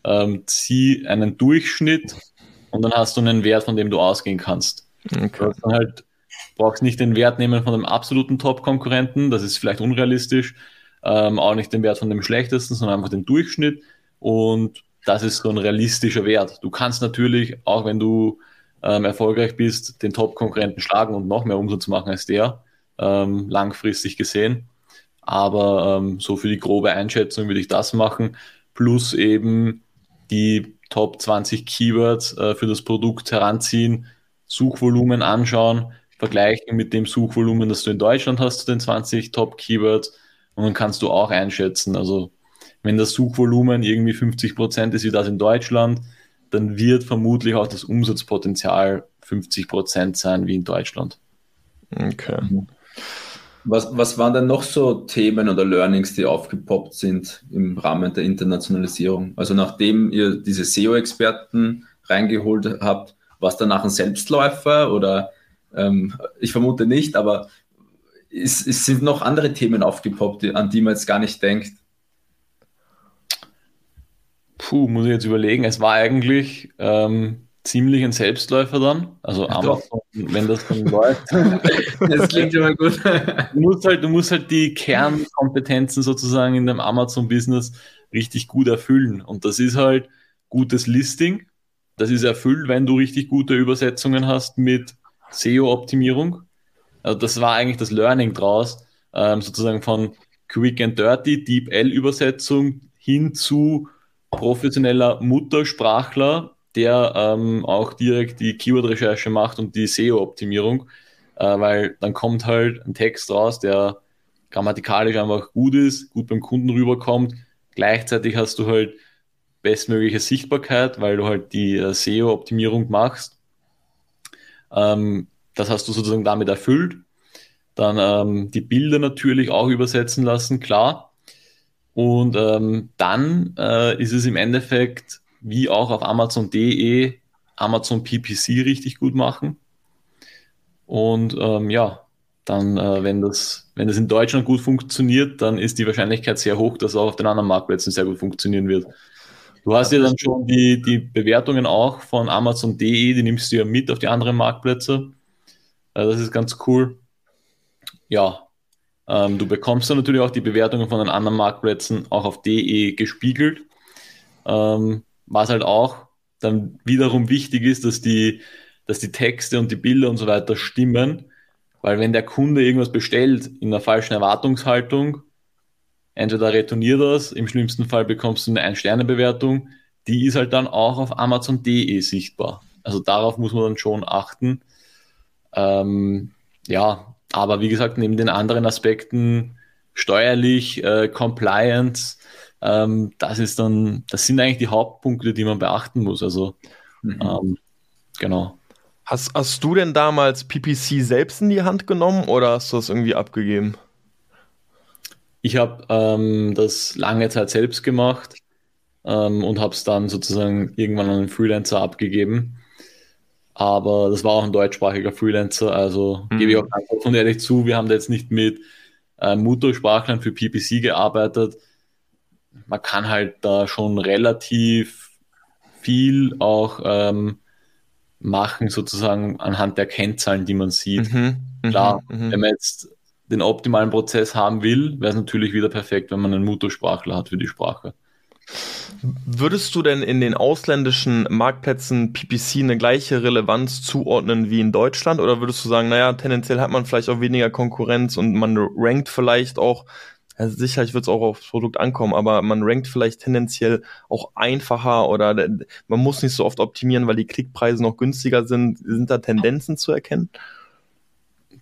ähm, zieh einen Durchschnitt und dann hast du einen Wert, von dem du ausgehen kannst. Okay. Du halt, brauchst nicht den Wert nehmen von dem absoluten Top-Konkurrenten, das ist vielleicht unrealistisch, ähm, auch nicht den Wert von dem schlechtesten, sondern einfach den Durchschnitt. Und das ist so ein realistischer Wert. Du kannst natürlich, auch wenn du ähm, erfolgreich bist, den Top-Konkurrenten schlagen und noch mehr Umsatz machen als der, ähm, langfristig gesehen. Aber ähm, so für die grobe Einschätzung würde ich das machen, plus eben die Top 20 Keywords äh, für das Produkt heranziehen, Suchvolumen anschauen, vergleichen mit dem Suchvolumen, das du in Deutschland hast, zu den 20 Top Keywords und dann kannst du auch einschätzen, also wenn das Suchvolumen irgendwie 50 Prozent ist wie das in Deutschland, dann wird vermutlich auch das Umsatzpotenzial 50 Prozent sein wie in Deutschland. Okay. Was, was waren denn noch so Themen oder Learnings, die aufgepoppt sind im Rahmen der Internationalisierung? Also nachdem ihr diese SEO-Experten reingeholt habt, war es danach ein Selbstläufer oder ähm, ich vermute nicht, aber es, es sind noch andere Themen aufgepoppt, an die man jetzt gar nicht denkt. Puh, muss ich jetzt überlegen. Es war eigentlich ähm, ziemlich ein Selbstläufer dann. Also Amazon, wenn das dann läuft. das klingt immer gut. du, musst halt, du musst halt die Kernkompetenzen sozusagen in dem Amazon-Business richtig gut erfüllen. Und das ist halt gutes Listing. Das ist erfüllt, wenn du richtig gute Übersetzungen hast mit SEO-Optimierung. Also das war eigentlich das Learning draus, ähm, sozusagen von Quick and Dirty, Deep L-Übersetzung hin zu professioneller Muttersprachler, der ähm, auch direkt die Keyword-Recherche macht und die SEO-Optimierung, äh, weil dann kommt halt ein Text raus, der grammatikalisch einfach gut ist, gut beim Kunden rüberkommt. Gleichzeitig hast du halt bestmögliche Sichtbarkeit, weil du halt die äh, SEO-Optimierung machst. Ähm, das hast du sozusagen damit erfüllt. Dann ähm, die Bilder natürlich auch übersetzen lassen, klar. Und ähm, dann äh, ist es im Endeffekt wie auch auf Amazon.de Amazon PPC richtig gut machen. Und ähm, ja, dann, äh, wenn, das, wenn das in Deutschland gut funktioniert, dann ist die Wahrscheinlichkeit sehr hoch, dass es auch auf den anderen Marktplätzen sehr gut funktionieren wird. Du hast ja dann schon die, die Bewertungen auch von Amazon.de, die nimmst du ja mit auf die anderen Marktplätze. Äh, das ist ganz cool. Ja, ähm, du bekommst dann natürlich auch die Bewertungen von den anderen Marktplätzen auch auf DE gespiegelt. Ähm, was halt auch dann wiederum wichtig ist, dass die, dass die Texte und die Bilder und so weiter stimmen. Weil wenn der Kunde irgendwas bestellt in einer falschen Erwartungshaltung, entweder retourniert das, im schlimmsten Fall bekommst du eine Ein-Sterne-Bewertung, die ist halt dann auch auf Amazon.de sichtbar. Also darauf muss man dann schon achten. Ähm, ja, aber wie gesagt, neben den anderen Aspekten, steuerlich, äh, Compliance, ähm, das ist dann, das sind eigentlich die Hauptpunkte, die man beachten muss. Also mhm. ähm, genau. Hast, hast du denn damals PPC selbst in die Hand genommen oder hast du das irgendwie abgegeben? Ich habe ähm, das lange Zeit selbst gemacht ähm, und habe es dann sozusagen irgendwann an einen Freelancer abgegeben. Aber das war auch ein deutschsprachiger Freelancer, also mhm. gebe ich auch ganz offen ehrlich zu, wir haben da jetzt nicht mit äh, Muttersprachlern für PPC gearbeitet. Man kann halt da schon relativ viel auch ähm, machen, sozusagen anhand der Kennzahlen, die man sieht. Mhm. mhm Klar, mhm. wenn man jetzt den optimalen Prozess haben will, wäre es natürlich wieder perfekt, wenn man einen Muttersprachler hat für die Sprache. Würdest du denn in den ausländischen Marktplätzen PPC eine gleiche Relevanz zuordnen wie in Deutschland? Oder würdest du sagen, naja, tendenziell hat man vielleicht auch weniger Konkurrenz und man rankt vielleicht auch, ja, sicherlich wird es auch aufs Produkt ankommen, aber man rankt vielleicht tendenziell auch einfacher oder man muss nicht so oft optimieren, weil die Klickpreise noch günstiger sind. Sind da Tendenzen zu erkennen?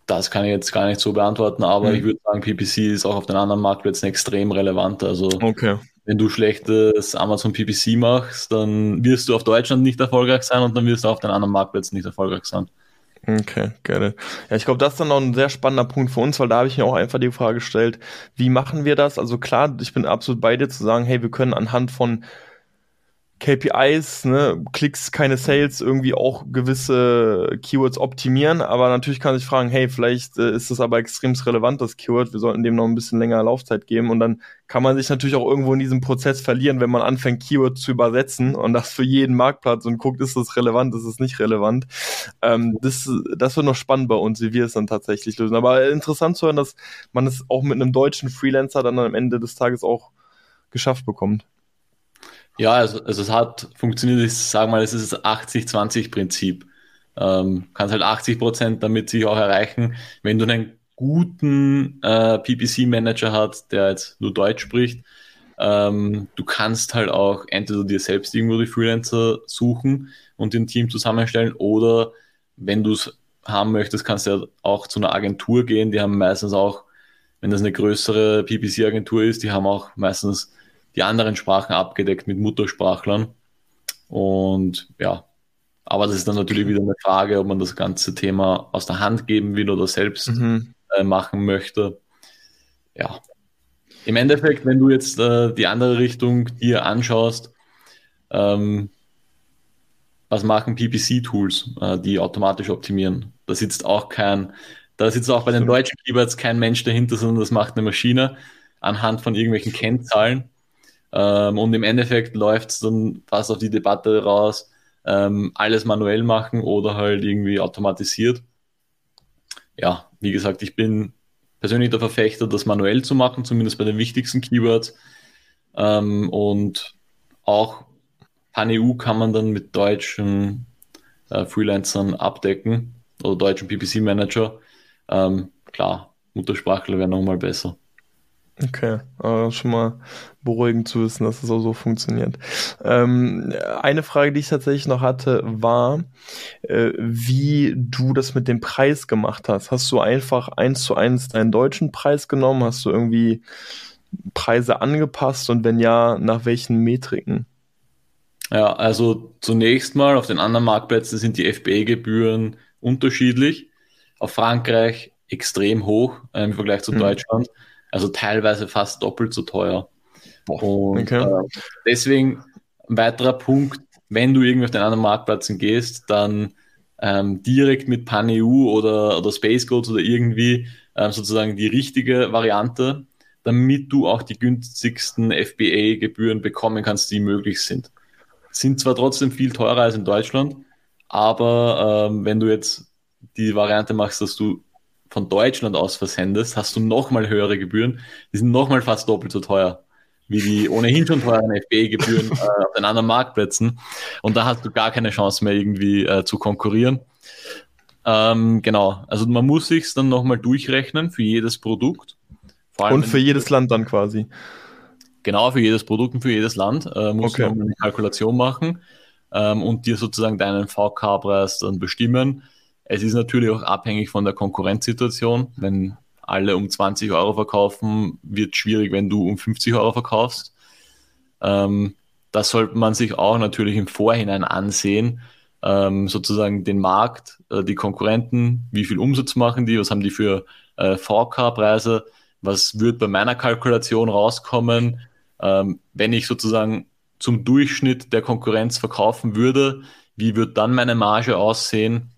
Das kann ich jetzt gar nicht so beantworten, aber mhm. ich würde sagen, PPC ist auch auf den anderen Marktplätzen extrem relevant. Also okay wenn du schlechtes Amazon PPC machst, dann wirst du auf Deutschland nicht erfolgreich sein und dann wirst du auf den anderen Marktplätzen nicht erfolgreich sein. Okay, gerne. Ja, ich glaube, das ist dann noch ein sehr spannender Punkt für uns, weil da habe ich mir auch einfach die Frage gestellt, wie machen wir das? Also klar, ich bin absolut bei dir zu sagen, hey, wir können anhand von KPIs, ne, Klicks, keine Sales, irgendwie auch gewisse Keywords optimieren, aber natürlich kann sich fragen, hey, vielleicht äh, ist das aber extrem relevant, das Keyword, wir sollten dem noch ein bisschen länger Laufzeit geben und dann kann man sich natürlich auch irgendwo in diesem Prozess verlieren, wenn man anfängt, Keywords zu übersetzen und das für jeden Marktplatz und guckt, ist das relevant, ist es nicht relevant. Ähm, das, das wird noch spannend bei uns, wie wir es dann tatsächlich lösen. Aber interessant zu hören, dass man es auch mit einem deutschen Freelancer dann am Ende des Tages auch geschafft bekommt. Ja, also, also es hat funktioniert, ich sage mal, es ist das 80-20-Prinzip. Ähm, kannst halt 80 Prozent damit sich auch erreichen, wenn du einen guten äh, PPC-Manager hast, der jetzt nur Deutsch spricht. Ähm, du kannst halt auch entweder dir selbst irgendwo die Freelancer suchen und ein Team zusammenstellen oder wenn du es haben möchtest, kannst du ja auch zu einer Agentur gehen. Die haben meistens auch, wenn das eine größere PPC-Agentur ist, die haben auch meistens die anderen Sprachen abgedeckt mit Muttersprachlern. Und ja, aber das ist dann natürlich wieder eine Frage, ob man das ganze Thema aus der Hand geben will oder selbst mhm. äh, machen möchte. Ja. Im Endeffekt, wenn du jetzt äh, die andere Richtung dir anschaust, ähm, was machen PPC-Tools, äh, die automatisch optimieren? Da sitzt auch kein, da sitzt auch bei den deutschen Keywords kein Mensch dahinter, sondern das macht eine Maschine anhand von irgendwelchen Kennzahlen. Ähm, und im Endeffekt läuft es dann fast auf die Debatte raus, ähm, alles manuell machen oder halt irgendwie automatisiert. Ja, wie gesagt, ich bin persönlich der Verfechter, das manuell zu machen, zumindest bei den wichtigsten Keywords. Ähm, und auch PanEU kann man dann mit deutschen äh, Freelancern abdecken oder deutschen PPC-Manager. Ähm, klar, Muttersprachler wäre nochmal besser. Okay, aber schon mal beruhigend zu wissen, dass es auch so funktioniert. Ähm, eine Frage, die ich tatsächlich noch hatte, war, äh, wie du das mit dem Preis gemacht hast. Hast du einfach eins zu eins deinen deutschen Preis genommen? Hast du irgendwie Preise angepasst und wenn ja, nach welchen Metriken? Ja, also zunächst mal auf den anderen Marktplätzen sind die FBA-Gebühren unterschiedlich. Auf Frankreich extrem hoch äh, im Vergleich zu hm. Deutschland. Also teilweise fast doppelt so teuer. Und okay. äh, deswegen ein weiterer Punkt, wenn du irgendwie auf den anderen Marktplätzen gehst, dann ähm, direkt mit PanEU oder, oder Space Codes oder irgendwie ähm, sozusagen die richtige Variante, damit du auch die günstigsten FBA-Gebühren bekommen kannst, die möglich sind. Sind zwar trotzdem viel teurer als in Deutschland, aber ähm, wenn du jetzt die Variante machst, dass du von Deutschland aus versendest, hast du nochmal höhere Gebühren. Die sind nochmal fast doppelt so teuer wie die ohnehin schon teuren FBA-Gebühren äh, auf den anderen Marktplätzen. Und da hast du gar keine Chance mehr irgendwie äh, zu konkurrieren. Ähm, genau, also man muss sich dann nochmal durchrechnen für jedes Produkt. und für jedes Land dann quasi. Genau, für jedes Produkt und für jedes Land äh, musst okay. du eine Kalkulation machen ähm, und dir sozusagen deinen VK-Preis dann bestimmen. Es ist natürlich auch abhängig von der Konkurrenzsituation. Wenn alle um 20 Euro verkaufen, wird schwierig, wenn du um 50 Euro verkaufst. Ähm, das sollte man sich auch natürlich im Vorhinein ansehen, ähm, sozusagen den Markt, äh, die Konkurrenten, wie viel Umsatz machen die, was haben die für äh, VK-Preise, was wird bei meiner Kalkulation rauskommen, ähm, wenn ich sozusagen zum Durchschnitt der Konkurrenz verkaufen würde, wie wird dann meine Marge aussehen?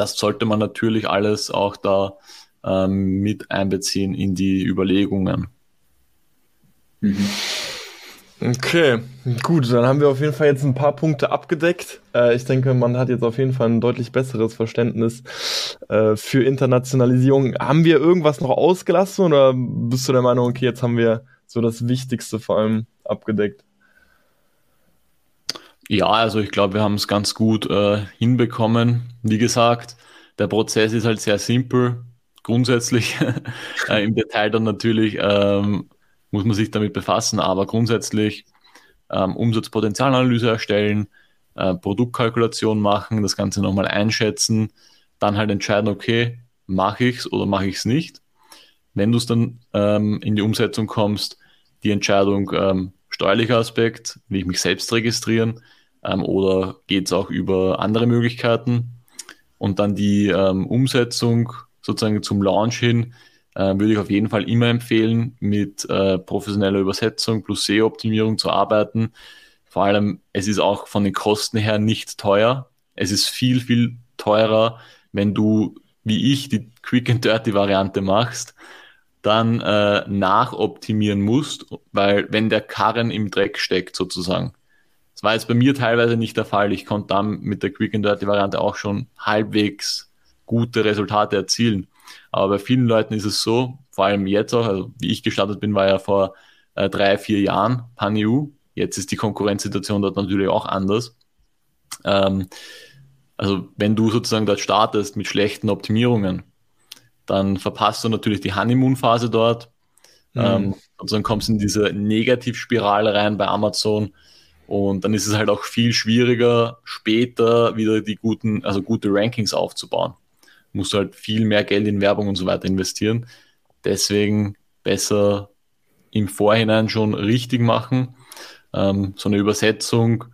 Das sollte man natürlich alles auch da ähm, mit einbeziehen in die Überlegungen. Mhm. Okay, gut, dann haben wir auf jeden Fall jetzt ein paar Punkte abgedeckt. Äh, ich denke, man hat jetzt auf jeden Fall ein deutlich besseres Verständnis äh, für Internationalisierung. Haben wir irgendwas noch ausgelassen oder bist du der Meinung, okay, jetzt haben wir so das Wichtigste vor allem abgedeckt? Ja, also ich glaube, wir haben es ganz gut äh, hinbekommen. Wie gesagt, der Prozess ist halt sehr simpel, grundsätzlich. äh, Im Detail dann natürlich ähm, muss man sich damit befassen, aber grundsätzlich ähm, Umsatzpotenzialanalyse erstellen, äh, Produktkalkulation machen, das Ganze nochmal einschätzen, dann halt entscheiden, okay, mache ich es oder mache ich es nicht. Wenn du es dann ähm, in die Umsetzung kommst, die Entscheidung ähm, steuerlicher Aspekt, will ich mich selbst registrieren ähm, oder geht es auch über andere Möglichkeiten? Und dann die ähm, Umsetzung sozusagen zum Launch hin, äh, würde ich auf jeden Fall immer empfehlen, mit äh, professioneller Übersetzung plus SEO-Optimierung zu arbeiten. Vor allem, es ist auch von den Kosten her nicht teuer. Es ist viel, viel teurer, wenn du, wie ich, die Quick and Dirty Variante machst, dann äh, nachoptimieren musst, weil wenn der Karren im Dreck steckt sozusagen. Das war jetzt bei mir teilweise nicht der Fall. Ich konnte dann mit der Quick and Dirty Variante auch schon halbwegs gute Resultate erzielen. Aber bei vielen Leuten ist es so, vor allem jetzt auch, also wie ich gestartet bin, war ja vor äh, drei, vier Jahren PanEU. Jetzt ist die Konkurrenzsituation dort natürlich auch anders. Ähm, also wenn du sozusagen dort startest mit schlechten Optimierungen, dann verpasst du natürlich die Honeymoon-Phase dort. Mhm. Ähm, und dann kommst du in diese Negativspirale rein bei Amazon. Und dann ist es halt auch viel schwieriger, später wieder die guten, also gute Rankings aufzubauen. Musst du halt viel mehr Geld in Werbung und so weiter investieren. Deswegen besser im Vorhinein schon richtig machen. Ähm, so eine Übersetzung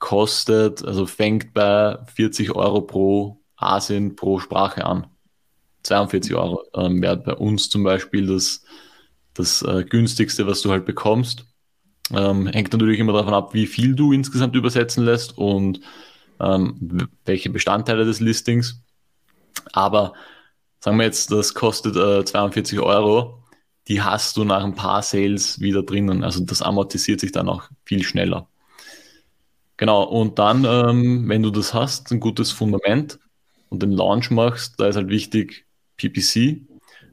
kostet, also fängt bei 40 Euro pro Asien pro Sprache an. 42 Euro ähm, wäre bei uns zum Beispiel das, das äh, günstigste, was du halt bekommst. Ähm, hängt natürlich immer davon ab, wie viel du insgesamt übersetzen lässt und ähm, welche Bestandteile des Listings. Aber sagen wir jetzt, das kostet äh, 42 Euro. Die hast du nach ein paar Sales wieder drinnen. Also das amortisiert sich dann auch viel schneller. Genau, und dann, ähm, wenn du das hast, ein gutes Fundament und den Launch machst, da ist halt wichtig, PPC.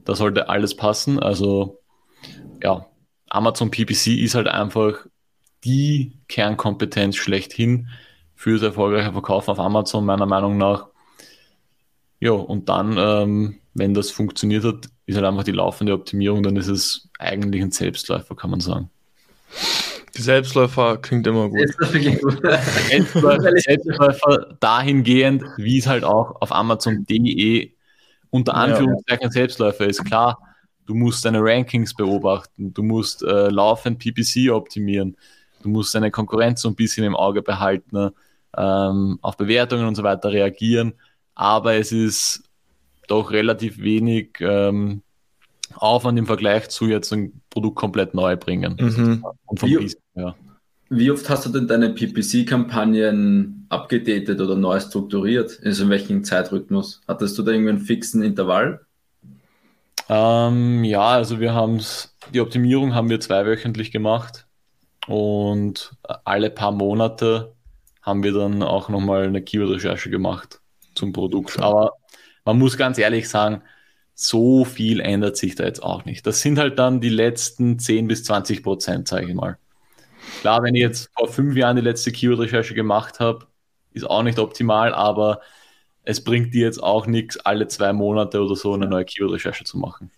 Da sollte alles passen. Also ja, Amazon PPC ist halt einfach die Kernkompetenz schlechthin für das erfolgreiche Verkaufen auf Amazon, meiner Meinung nach. Ja, und dann, ähm, wenn das funktioniert hat, ist halt einfach die laufende Optimierung, dann ist es eigentlich ein Selbstläufer, kann man sagen. Die Selbstläufer klingt immer gut. Selbstläufer, Selbstläufer dahingehend, wie es halt auch auf Amazon.de unter Anführungszeichen Selbstläufer ist. Klar, du musst deine Rankings beobachten, du musst äh, laufend PPC optimieren, du musst deine Konkurrenz so ein bisschen im Auge behalten, ähm, auf Bewertungen und so weiter reagieren, aber es ist doch relativ wenig ähm, Aufwand im Vergleich zu jetzt ein Produkt komplett neu bringen. Mhm. Und vom Wie, ja. Wie oft hast du denn deine PPC-Kampagnen abgedatet oder neu strukturiert? Also in welchem Zeitrhythmus? Hattest du da irgendwie einen fixen Intervall? Ähm, ja, also wir haben die Optimierung haben wir zweiwöchentlich gemacht und alle paar Monate haben wir dann auch nochmal eine Keyword-Recherche gemacht zum Produkt. Aber man muss ganz ehrlich sagen, so viel ändert sich da jetzt auch nicht. Das sind halt dann die letzten 10 bis 20 Prozent, sage ich mal. Klar, wenn ich jetzt vor fünf Jahren die letzte Keyword-Recherche gemacht habe, ist auch nicht optimal, aber es bringt dir jetzt auch nichts, alle zwei Monate oder so eine neue Keyword-Recherche zu machen.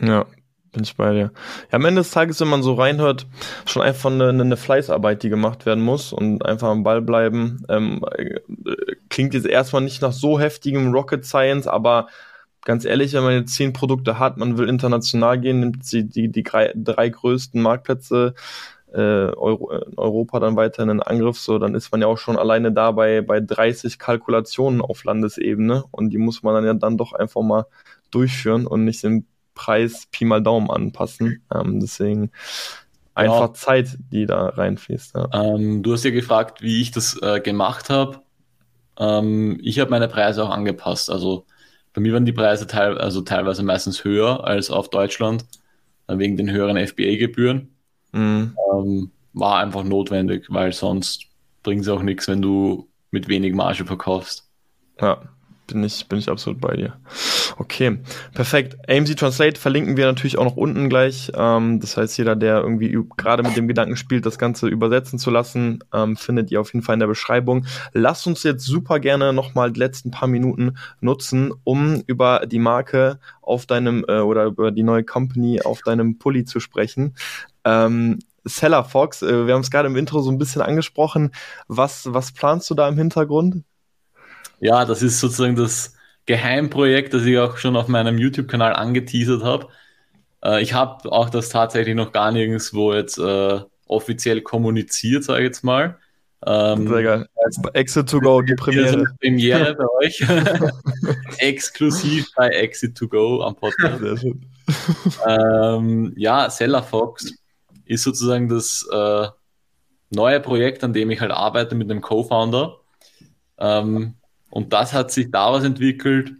Ja, bin ich bei dir. Ja, am Ende des Tages, wenn man so reinhört, schon einfach eine, eine Fleißarbeit, die gemacht werden muss und einfach am Ball bleiben. Ähm, äh, klingt jetzt erstmal nicht nach so heftigem Rocket Science, aber ganz ehrlich, wenn man jetzt zehn Produkte hat, man will international gehen, nimmt sie die, die drei, drei größten Marktplätze äh, Euro, äh, Europa dann weiter in Angriff, so dann ist man ja auch schon alleine da bei, bei 30 Kalkulationen auf Landesebene und die muss man dann ja dann doch einfach mal durchführen und nicht den Preis Pi mal Daumen anpassen. Ähm, deswegen einfach ja. Zeit, die da reinfließt. Ja. Ähm, du hast ja gefragt, wie ich das äh, gemacht habe. Ähm, ich habe meine Preise auch angepasst. Also bei mir waren die Preise teil also teilweise meistens höher als auf Deutschland, äh, wegen den höheren FBA-Gebühren. Mhm. Ähm, war einfach notwendig, weil sonst bringt es auch nichts, wenn du mit wenig Marge verkaufst. Ja, bin ich, bin ich absolut bei dir. Okay, perfekt. AMC Translate verlinken wir natürlich auch noch unten gleich. Ähm, das heißt, jeder, der irgendwie gerade mit dem Gedanken spielt, das Ganze übersetzen zu lassen, ähm, findet ihr auf jeden Fall in der Beschreibung. Lasst uns jetzt super gerne nochmal die letzten paar Minuten nutzen, um über die Marke auf deinem äh, oder über die neue Company auf deinem Pulli zu sprechen. Ähm, Seller Fox, äh, wir haben es gerade im Intro so ein bisschen angesprochen. Was, was planst du da im Hintergrund? Ja, das ist sozusagen das Geheimprojekt, das ich auch schon auf meinem YouTube-Kanal angeteasert habe. Äh, ich habe auch das tatsächlich noch gar nirgendwo jetzt äh, offiziell kommuniziert, sage ich jetzt mal. Ähm, Sehr geil. Exit to go, die Premiere. Premiere bei euch. Exklusiv bei Exit to go am Podcast. Sehr schön. ähm, ja, Seller Fox ist sozusagen das äh, neue Projekt, an dem ich halt arbeite mit einem Co-Founder. Ähm, und das hat sich daraus entwickelt,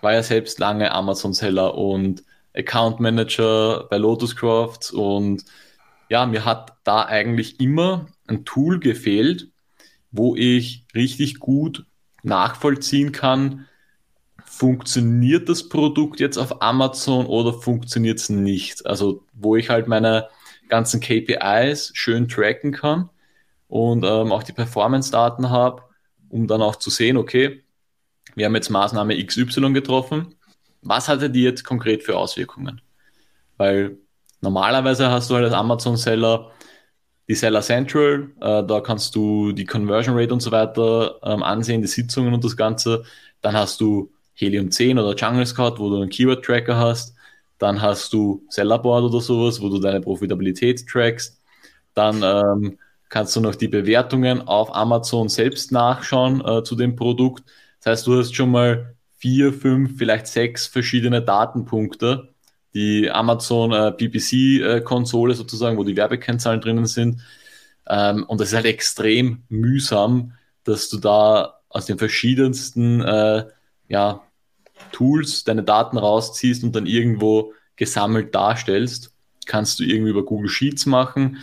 war ja selbst lange Amazon-Seller und Account Manager bei Lotus Crafts. Und ja, mir hat da eigentlich immer ein Tool gefehlt, wo ich richtig gut nachvollziehen kann, funktioniert das Produkt jetzt auf Amazon oder funktioniert es nicht? Also wo ich halt meine ganzen KPIs schön tracken kann und ähm, auch die Performance-Daten habe um dann auch zu sehen, okay, wir haben jetzt Maßnahme XY getroffen. Was hatte die jetzt konkret für Auswirkungen? Weil normalerweise hast du halt als Amazon-Seller die Seller Central, äh, da kannst du die Conversion Rate und so weiter ähm, ansehen, die Sitzungen und das Ganze. Dann hast du Helium 10 oder Jungle Scout, wo du einen Keyword Tracker hast. Dann hast du Sellerboard oder sowas, wo du deine Profitabilität trackst. Dann ähm, kannst du noch die Bewertungen auf Amazon selbst nachschauen äh, zu dem Produkt. Das heißt, du hast schon mal vier, fünf, vielleicht sechs verschiedene Datenpunkte, die Amazon äh, PPC-Konsole äh, sozusagen, wo die Werbekennzahlen drinnen sind. Ähm, und das ist halt extrem mühsam, dass du da aus den verschiedensten äh, ja, Tools deine Daten rausziehst und dann irgendwo gesammelt darstellst. Kannst du irgendwie über Google Sheets machen.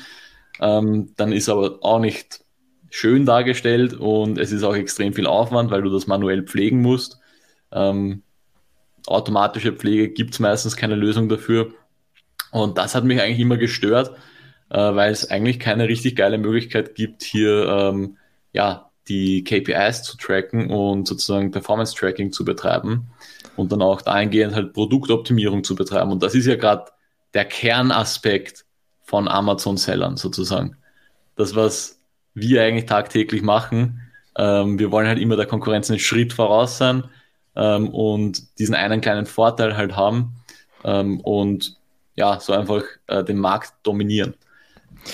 Ähm, dann ist aber auch nicht schön dargestellt und es ist auch extrem viel Aufwand, weil du das manuell pflegen musst. Ähm, automatische Pflege gibt es meistens keine Lösung dafür. Und das hat mich eigentlich immer gestört, äh, weil es eigentlich keine richtig geile Möglichkeit gibt, hier ähm, ja, die KPIs zu tracken und sozusagen Performance Tracking zu betreiben und dann auch dahingehend halt Produktoptimierung zu betreiben. Und das ist ja gerade der Kernaspekt von Amazon-Sellern sozusagen. Das, was wir eigentlich tagtäglich machen, ähm, wir wollen halt immer der Konkurrenz einen Schritt voraus sein ähm, und diesen einen kleinen Vorteil halt haben ähm, und ja, so einfach äh, den Markt dominieren.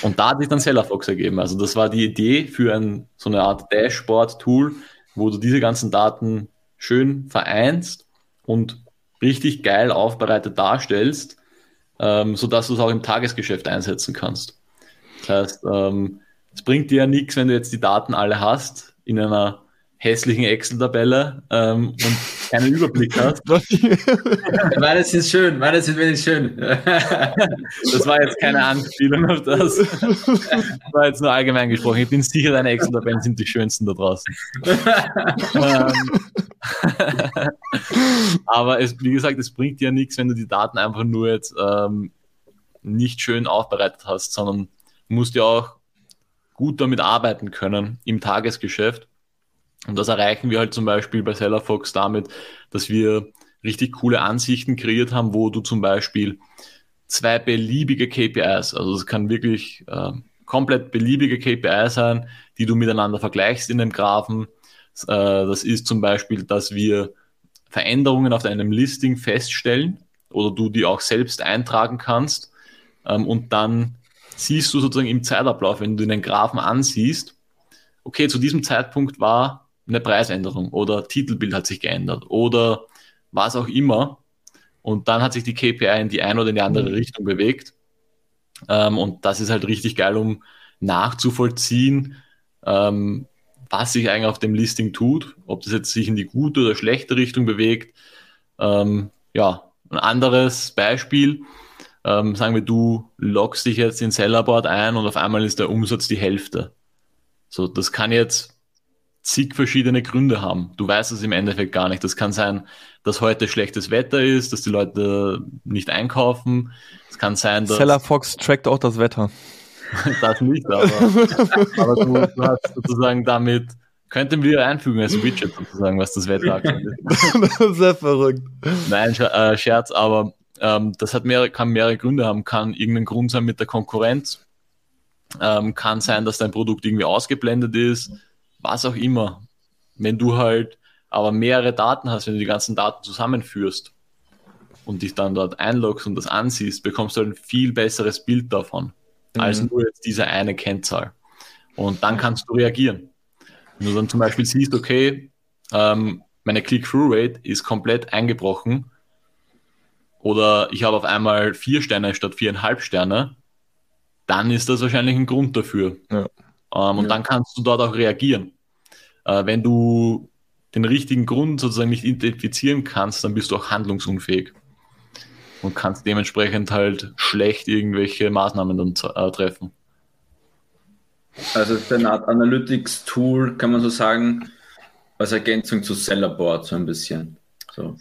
Und da hat sich dann Sellerfox ergeben. Also das war die Idee für ein, so eine Art Dashboard-Tool, wo du diese ganzen Daten schön vereinst und richtig geil aufbereitet darstellst ähm, sodass du es auch im Tagesgeschäft einsetzen kannst. Das heißt, ähm, es bringt dir ja nichts, wenn du jetzt die Daten alle hast in einer hässlichen Excel-Tabelle ähm, und keinen Überblick hast. meine sind schön, meine sind wenig schön. das war jetzt keine Anspielung auf das. Das war jetzt nur allgemein gesprochen. Ich bin sicher, deine Excel-Tabellen sind die schönsten da draußen. Ähm, aber es, wie gesagt, es bringt dir ja nichts, wenn du die Daten einfach nur jetzt ähm, nicht schön aufbereitet hast, sondern musst ja auch gut damit arbeiten können im Tagesgeschäft. Und das erreichen wir halt zum Beispiel bei Sellerfox damit, dass wir richtig coole Ansichten kreiert haben, wo du zum Beispiel zwei beliebige KPIs, also es kann wirklich äh, komplett beliebige KPIs sein, die du miteinander vergleichst in dem Graphen. Äh, das ist zum Beispiel, dass wir Veränderungen auf deinem Listing feststellen oder du die auch selbst eintragen kannst ähm, und dann siehst du sozusagen im Zeitablauf, wenn du den Graphen ansiehst, okay, zu diesem Zeitpunkt war eine Preisänderung oder Titelbild hat sich geändert oder was auch immer. Und dann hat sich die KPI in die eine oder in die andere mhm. Richtung bewegt. Ähm, und das ist halt richtig geil, um nachzuvollziehen, ähm, was sich eigentlich auf dem Listing tut, ob das jetzt sich in die gute oder schlechte Richtung bewegt. Ähm, ja, ein anderes Beispiel, ähm, sagen wir, du loggst dich jetzt in Sellerboard ein und auf einmal ist der Umsatz die Hälfte. So, das kann jetzt zig verschiedene Gründe haben. Du weißt es im Endeffekt gar nicht. Das kann sein, dass heute schlechtes Wetter ist, dass die Leute nicht einkaufen. Es kann sein, dass. Seller Fox trackt auch das Wetter. das nicht, aber, aber du, du, hast sozusagen damit, könnten wir einfügen als Widget sozusagen, was das Wetter ist. Sehr verrückt. Nein, äh, Scherz, aber ähm, das hat mehrere, kann mehrere Gründe haben. Kann irgendein Grund sein mit der Konkurrenz. Ähm, kann sein, dass dein Produkt irgendwie ausgeblendet ist. Was auch immer. Wenn du halt aber mehrere Daten hast, wenn du die ganzen Daten zusammenführst und dich dann dort einloggst und das ansiehst, bekommst du halt ein viel besseres Bild davon, mhm. als nur jetzt diese eine Kennzahl. Und dann kannst du reagieren. Wenn du dann zum Beispiel siehst, okay, ähm, meine Click-Through-Rate ist komplett eingebrochen oder ich habe auf einmal vier Sterne statt viereinhalb Sterne, dann ist das wahrscheinlich ein Grund dafür. Ja. Ähm, und ja. dann kannst du dort auch reagieren. Äh, wenn du den richtigen Grund sozusagen nicht identifizieren kannst, dann bist du auch handlungsunfähig und kannst dementsprechend halt schlecht irgendwelche Maßnahmen dann äh, treffen. Also es ist eine Art Analytics-Tool, kann man so sagen, als Ergänzung zu Sellerboard so ein bisschen. So.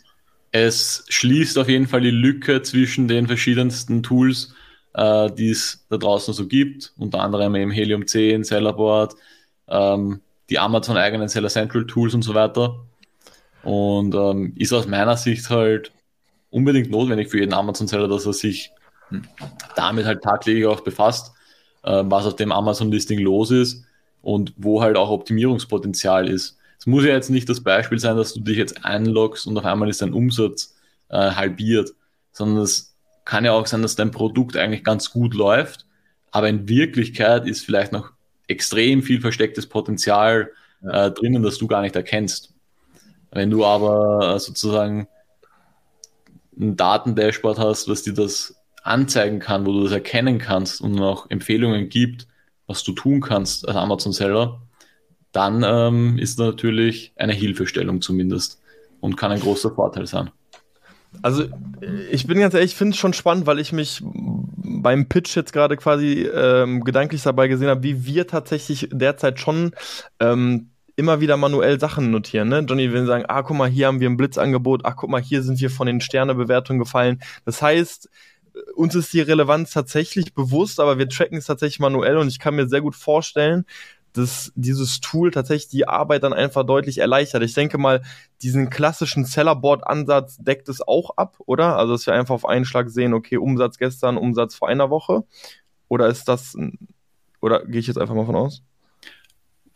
Es schließt auf jeden Fall die Lücke zwischen den verschiedensten Tools, äh, die es da draußen so gibt, unter anderem eben Helium 10, Sellerboard, ähm, die Amazon eigenen Seller Central Tools und so weiter. Und ähm, ist aus meiner Sicht halt unbedingt notwendig für jeden Amazon Seller, dass er sich damit halt tagtäglich auch befasst, äh, was auf dem Amazon Listing los ist und wo halt auch Optimierungspotenzial ist. Es muss ja jetzt nicht das Beispiel sein, dass du dich jetzt einloggst und auf einmal ist dein Umsatz äh, halbiert, sondern es kann ja auch sein, dass dein Produkt eigentlich ganz gut läuft, aber in Wirklichkeit ist vielleicht noch extrem viel verstecktes Potenzial äh, drinnen, das du gar nicht erkennst. Wenn du aber sozusagen ein Datendashboard hast, was dir das anzeigen kann, wo du das erkennen kannst und auch Empfehlungen gibt, was du tun kannst als Amazon-Seller, dann ähm, ist natürlich eine Hilfestellung zumindest und kann ein großer Vorteil sein. Also ich bin ganz ehrlich, ich finde es schon spannend, weil ich mich beim Pitch jetzt gerade quasi ähm, gedanklich dabei gesehen habe, wie wir tatsächlich derzeit schon ähm, immer wieder manuell Sachen notieren. Ne? Johnny will sagen, ah, guck mal, hier haben wir ein Blitzangebot, ach, guck mal, hier sind wir von den Sternebewertungen gefallen. Das heißt, uns ist die Relevanz tatsächlich bewusst, aber wir tracken es tatsächlich manuell und ich kann mir sehr gut vorstellen, dass dieses Tool tatsächlich die Arbeit dann einfach deutlich erleichtert. Ich denke mal, diesen klassischen Sellerboard-Ansatz deckt es auch ab, oder? Also, dass wir einfach auf einen Schlag sehen, okay, Umsatz gestern, Umsatz vor einer Woche. Oder ist das, oder gehe ich jetzt einfach mal von aus?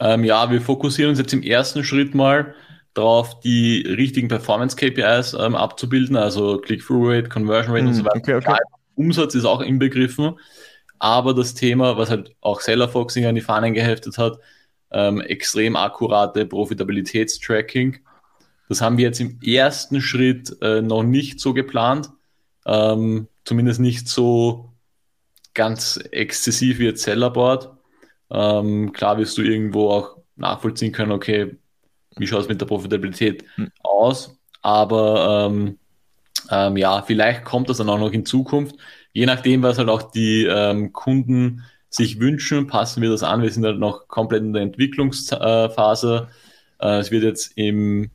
Ähm, ja, wir fokussieren uns jetzt im ersten Schritt mal darauf, die richtigen Performance-KPIs ähm, abzubilden, also Click-Through-Rate, Conversion Rate mm, und so hm, weiter. Okay, okay. Umsatz ist auch inbegriffen. Aber das Thema, was halt auch Seller Foxing an die Fahnen geheftet hat, ähm, extrem akkurate Profitabilitätstracking. Das haben wir jetzt im ersten Schritt äh, noch nicht so geplant. Ähm, zumindest nicht so ganz exzessiv wie jetzt Sellerboard. Ähm, klar wirst du irgendwo auch nachvollziehen können, okay, wie schaut es mit der Profitabilität hm. aus? Aber ähm, ähm, ja, vielleicht kommt das dann auch noch in Zukunft je nachdem, was halt auch die ähm, Kunden sich wünschen, passen wir das an. Wir sind halt noch komplett in der Entwicklungsphase. Äh, es wird jetzt im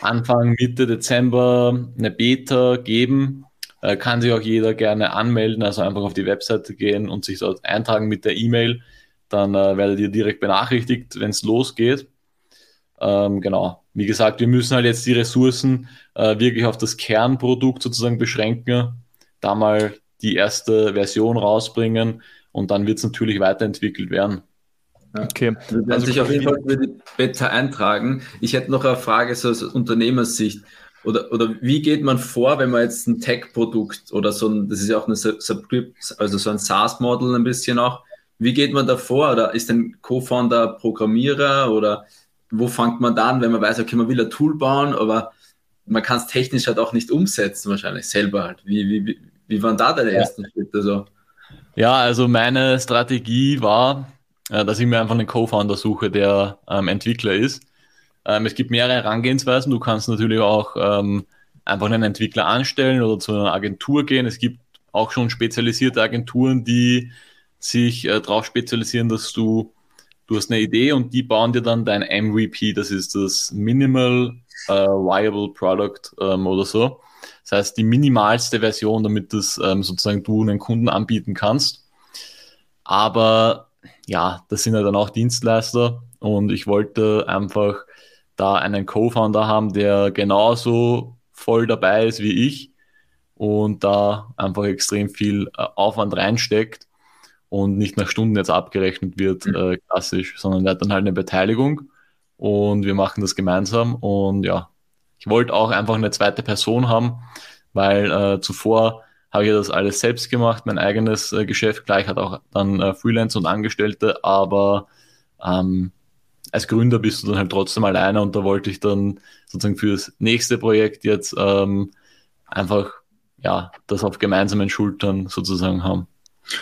Anfang, Mitte Dezember eine Beta geben. Äh, kann sich auch jeder gerne anmelden, also einfach auf die Webseite gehen und sich dort eintragen mit der E-Mail. Dann äh, werdet ihr direkt benachrichtigt, wenn es losgeht. Ähm, genau. Wie gesagt, wir müssen halt jetzt die Ressourcen äh, wirklich auf das Kernprodukt sozusagen beschränken. Da mal die erste Version rausbringen und dann wird es natürlich weiterentwickelt werden. Okay. Wir werden also sich auf jeden Fall für die Beta eintragen. Ich hätte noch eine Frage so aus Unternehmersicht. Oder, oder wie geht man vor, wenn man jetzt ein Tech-Produkt oder so ein, das ist ja auch eine Subscript, also so ein SaaS-Model ein bisschen auch. Wie geht man da vor? Oder ist ein Co-Founder Programmierer oder wo fängt man da an, wenn man weiß, okay, man will ein Tool bauen, aber man kann es technisch halt auch nicht umsetzen, wahrscheinlich selber halt. Wie, wie, wie waren da deine ersten ja. Schritte so? Ja, also meine Strategie war, äh, dass ich mir einfach einen Co-Founder suche, der ähm, Entwickler ist. Ähm, es gibt mehrere Herangehensweisen. Du kannst natürlich auch ähm, einfach einen Entwickler anstellen oder zu einer Agentur gehen. Es gibt auch schon spezialisierte Agenturen, die sich äh, darauf spezialisieren, dass du du hast eine Idee und die bauen dir dann dein MVP, das ist das Minimal uh, Viable Product ähm, oder so. Das heißt, die minimalste Version, damit das ähm, sozusagen du einen Kunden anbieten kannst. Aber ja, das sind ja dann auch Dienstleister und ich wollte einfach da einen Co-Founder haben, der genauso voll dabei ist wie ich und da einfach extrem viel äh, Aufwand reinsteckt und nicht nach Stunden jetzt abgerechnet wird, mhm. äh, klassisch, sondern er hat dann halt eine Beteiligung und wir machen das gemeinsam und ja, ich wollte auch einfach eine zweite Person haben, weil äh, zuvor habe ich das alles selbst gemacht, mein eigenes äh, Geschäft, gleich hat auch dann äh, Freelancer und Angestellte, aber ähm, als Gründer bist du dann halt trotzdem alleine und da wollte ich dann sozusagen für das nächste Projekt jetzt ähm, einfach ja das auf gemeinsamen Schultern sozusagen haben.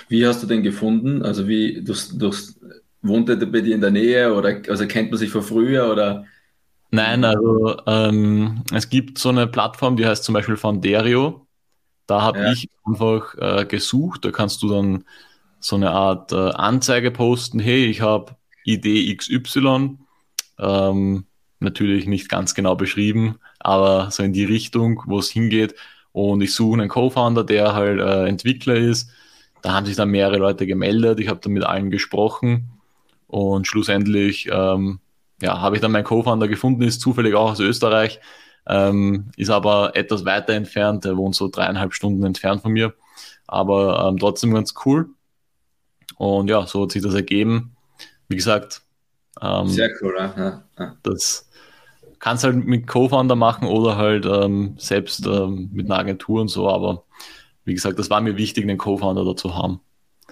Wie hast du denn gefunden? Also wie durchs, durchs, wohnt er bei dir in der Nähe oder also kennt man sich von früher oder? Nein, also ähm, es gibt so eine Plattform, die heißt zum Beispiel Fonderio. Da habe ja. ich einfach äh, gesucht. Da kannst du dann so eine Art äh, Anzeige posten. Hey, ich habe Idee XY. Ähm, natürlich nicht ganz genau beschrieben, aber so in die Richtung, wo es hingeht. Und ich suche einen Co-Founder, der halt äh, Entwickler ist da haben sich dann mehrere Leute gemeldet, ich habe dann mit allen gesprochen und schlussendlich ähm, ja, habe ich dann meinen Co-Founder gefunden, ist zufällig auch aus Österreich, ähm, ist aber etwas weiter entfernt, der wohnt so dreieinhalb Stunden entfernt von mir, aber ähm, trotzdem ganz cool. Und ja, so hat sich das ergeben. Wie gesagt, ähm, sehr cool, ja. ja. Das kannst halt mit Co-Founder machen oder halt ähm, selbst ähm, mit einer Agentur und so, aber wie gesagt, das war mir wichtig, einen Co-Founder dazu haben.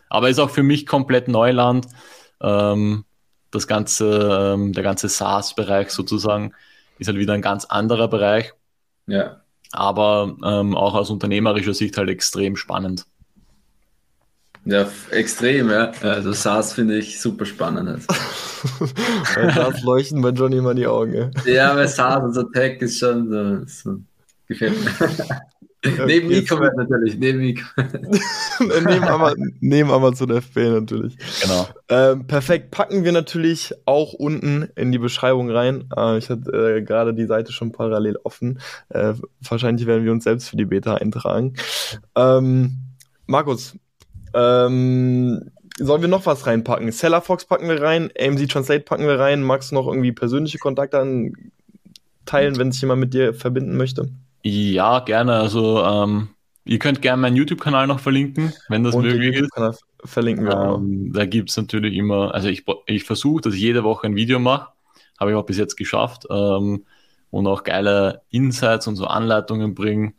Aber ist auch für mich komplett Neuland. Ähm, das ganze, ähm, der ganze SaaS-Bereich sozusagen ist halt wieder ein ganz anderer Bereich. Ja. Aber ähm, auch aus unternehmerischer Sicht halt extrem spannend. Ja, extrem, ja. Also SaaS finde ich super spannend. bei SaaS leuchten bei Johnny immer die Augen. Ja, ja bei SaaS so Tech ist schon so, so gefällt mir. neben E-Commerce natürlich, neben E-Commerce. neben, Ama neben Amazon FB natürlich. Genau. Ähm, perfekt. Packen wir natürlich auch unten in die Beschreibung rein. Äh, ich hatte äh, gerade die Seite schon parallel offen. Äh, wahrscheinlich werden wir uns selbst für die Beta eintragen. Ähm, Markus, ähm, sollen wir noch was reinpacken? Sellerfox packen wir rein, AMZ Translate packen wir rein. Magst du noch irgendwie persönliche Kontakte an teilen, wenn sich jemand mit dir verbinden möchte? Ja, gerne. Also ähm, ihr könnt gerne meinen YouTube-Kanal noch verlinken, wenn das Und möglich ist. Verlinken wir. Ähm, da gibt es natürlich immer, also ich, ich versuche, dass ich jede Woche ein Video mache. Habe ich auch bis jetzt geschafft. Ähm, und auch geile Insights und so Anleitungen bringen.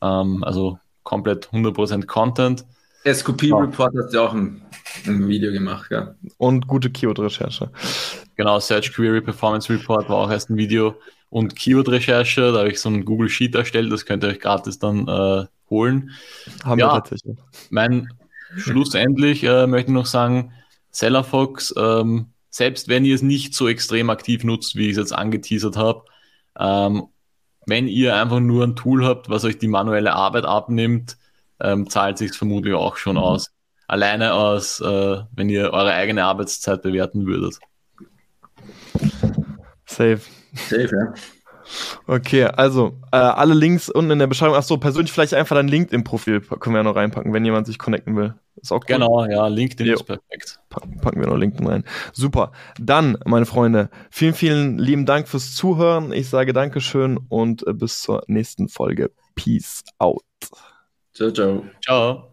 Ähm, also komplett 100% Content. SQP ja. Report hast du auch ein, ein, Video gemacht, ja. Und gute Keyword-Recherche. Genau, Search Query Performance Report war auch erst ein Video und Keyword-Recherche. Da habe ich so ein Google Sheet erstellt, das könnt ihr euch gratis dann äh, holen. Haben ja, wir tatsächlich. Mein schlussendlich äh, möchte ich noch sagen, Sellerfox, ähm, selbst wenn ihr es nicht so extrem aktiv nutzt, wie ich es jetzt angeteasert habe, ähm, wenn ihr einfach nur ein Tool habt, was euch die manuelle Arbeit abnimmt, ähm, zahlt sich vermutlich auch schon mhm. aus. Alleine aus, äh, wenn ihr eure eigene Arbeitszeit bewerten würdet. Safe. Safe, ja. Okay, also äh, alle Links unten in der Beschreibung. Achso, persönlich vielleicht einfach dein LinkedIn-Profil können wir ja noch reinpacken, wenn jemand sich connecten will. Ist auch cool. Genau, ja, LinkedIn jo. ist perfekt. Packen wir noch LinkedIn rein. Super. Dann, meine Freunde, vielen, vielen lieben Dank fürs Zuhören. Ich sage Dankeschön und äh, bis zur nächsten Folge. Peace out. Ciao, ciao. Ciao.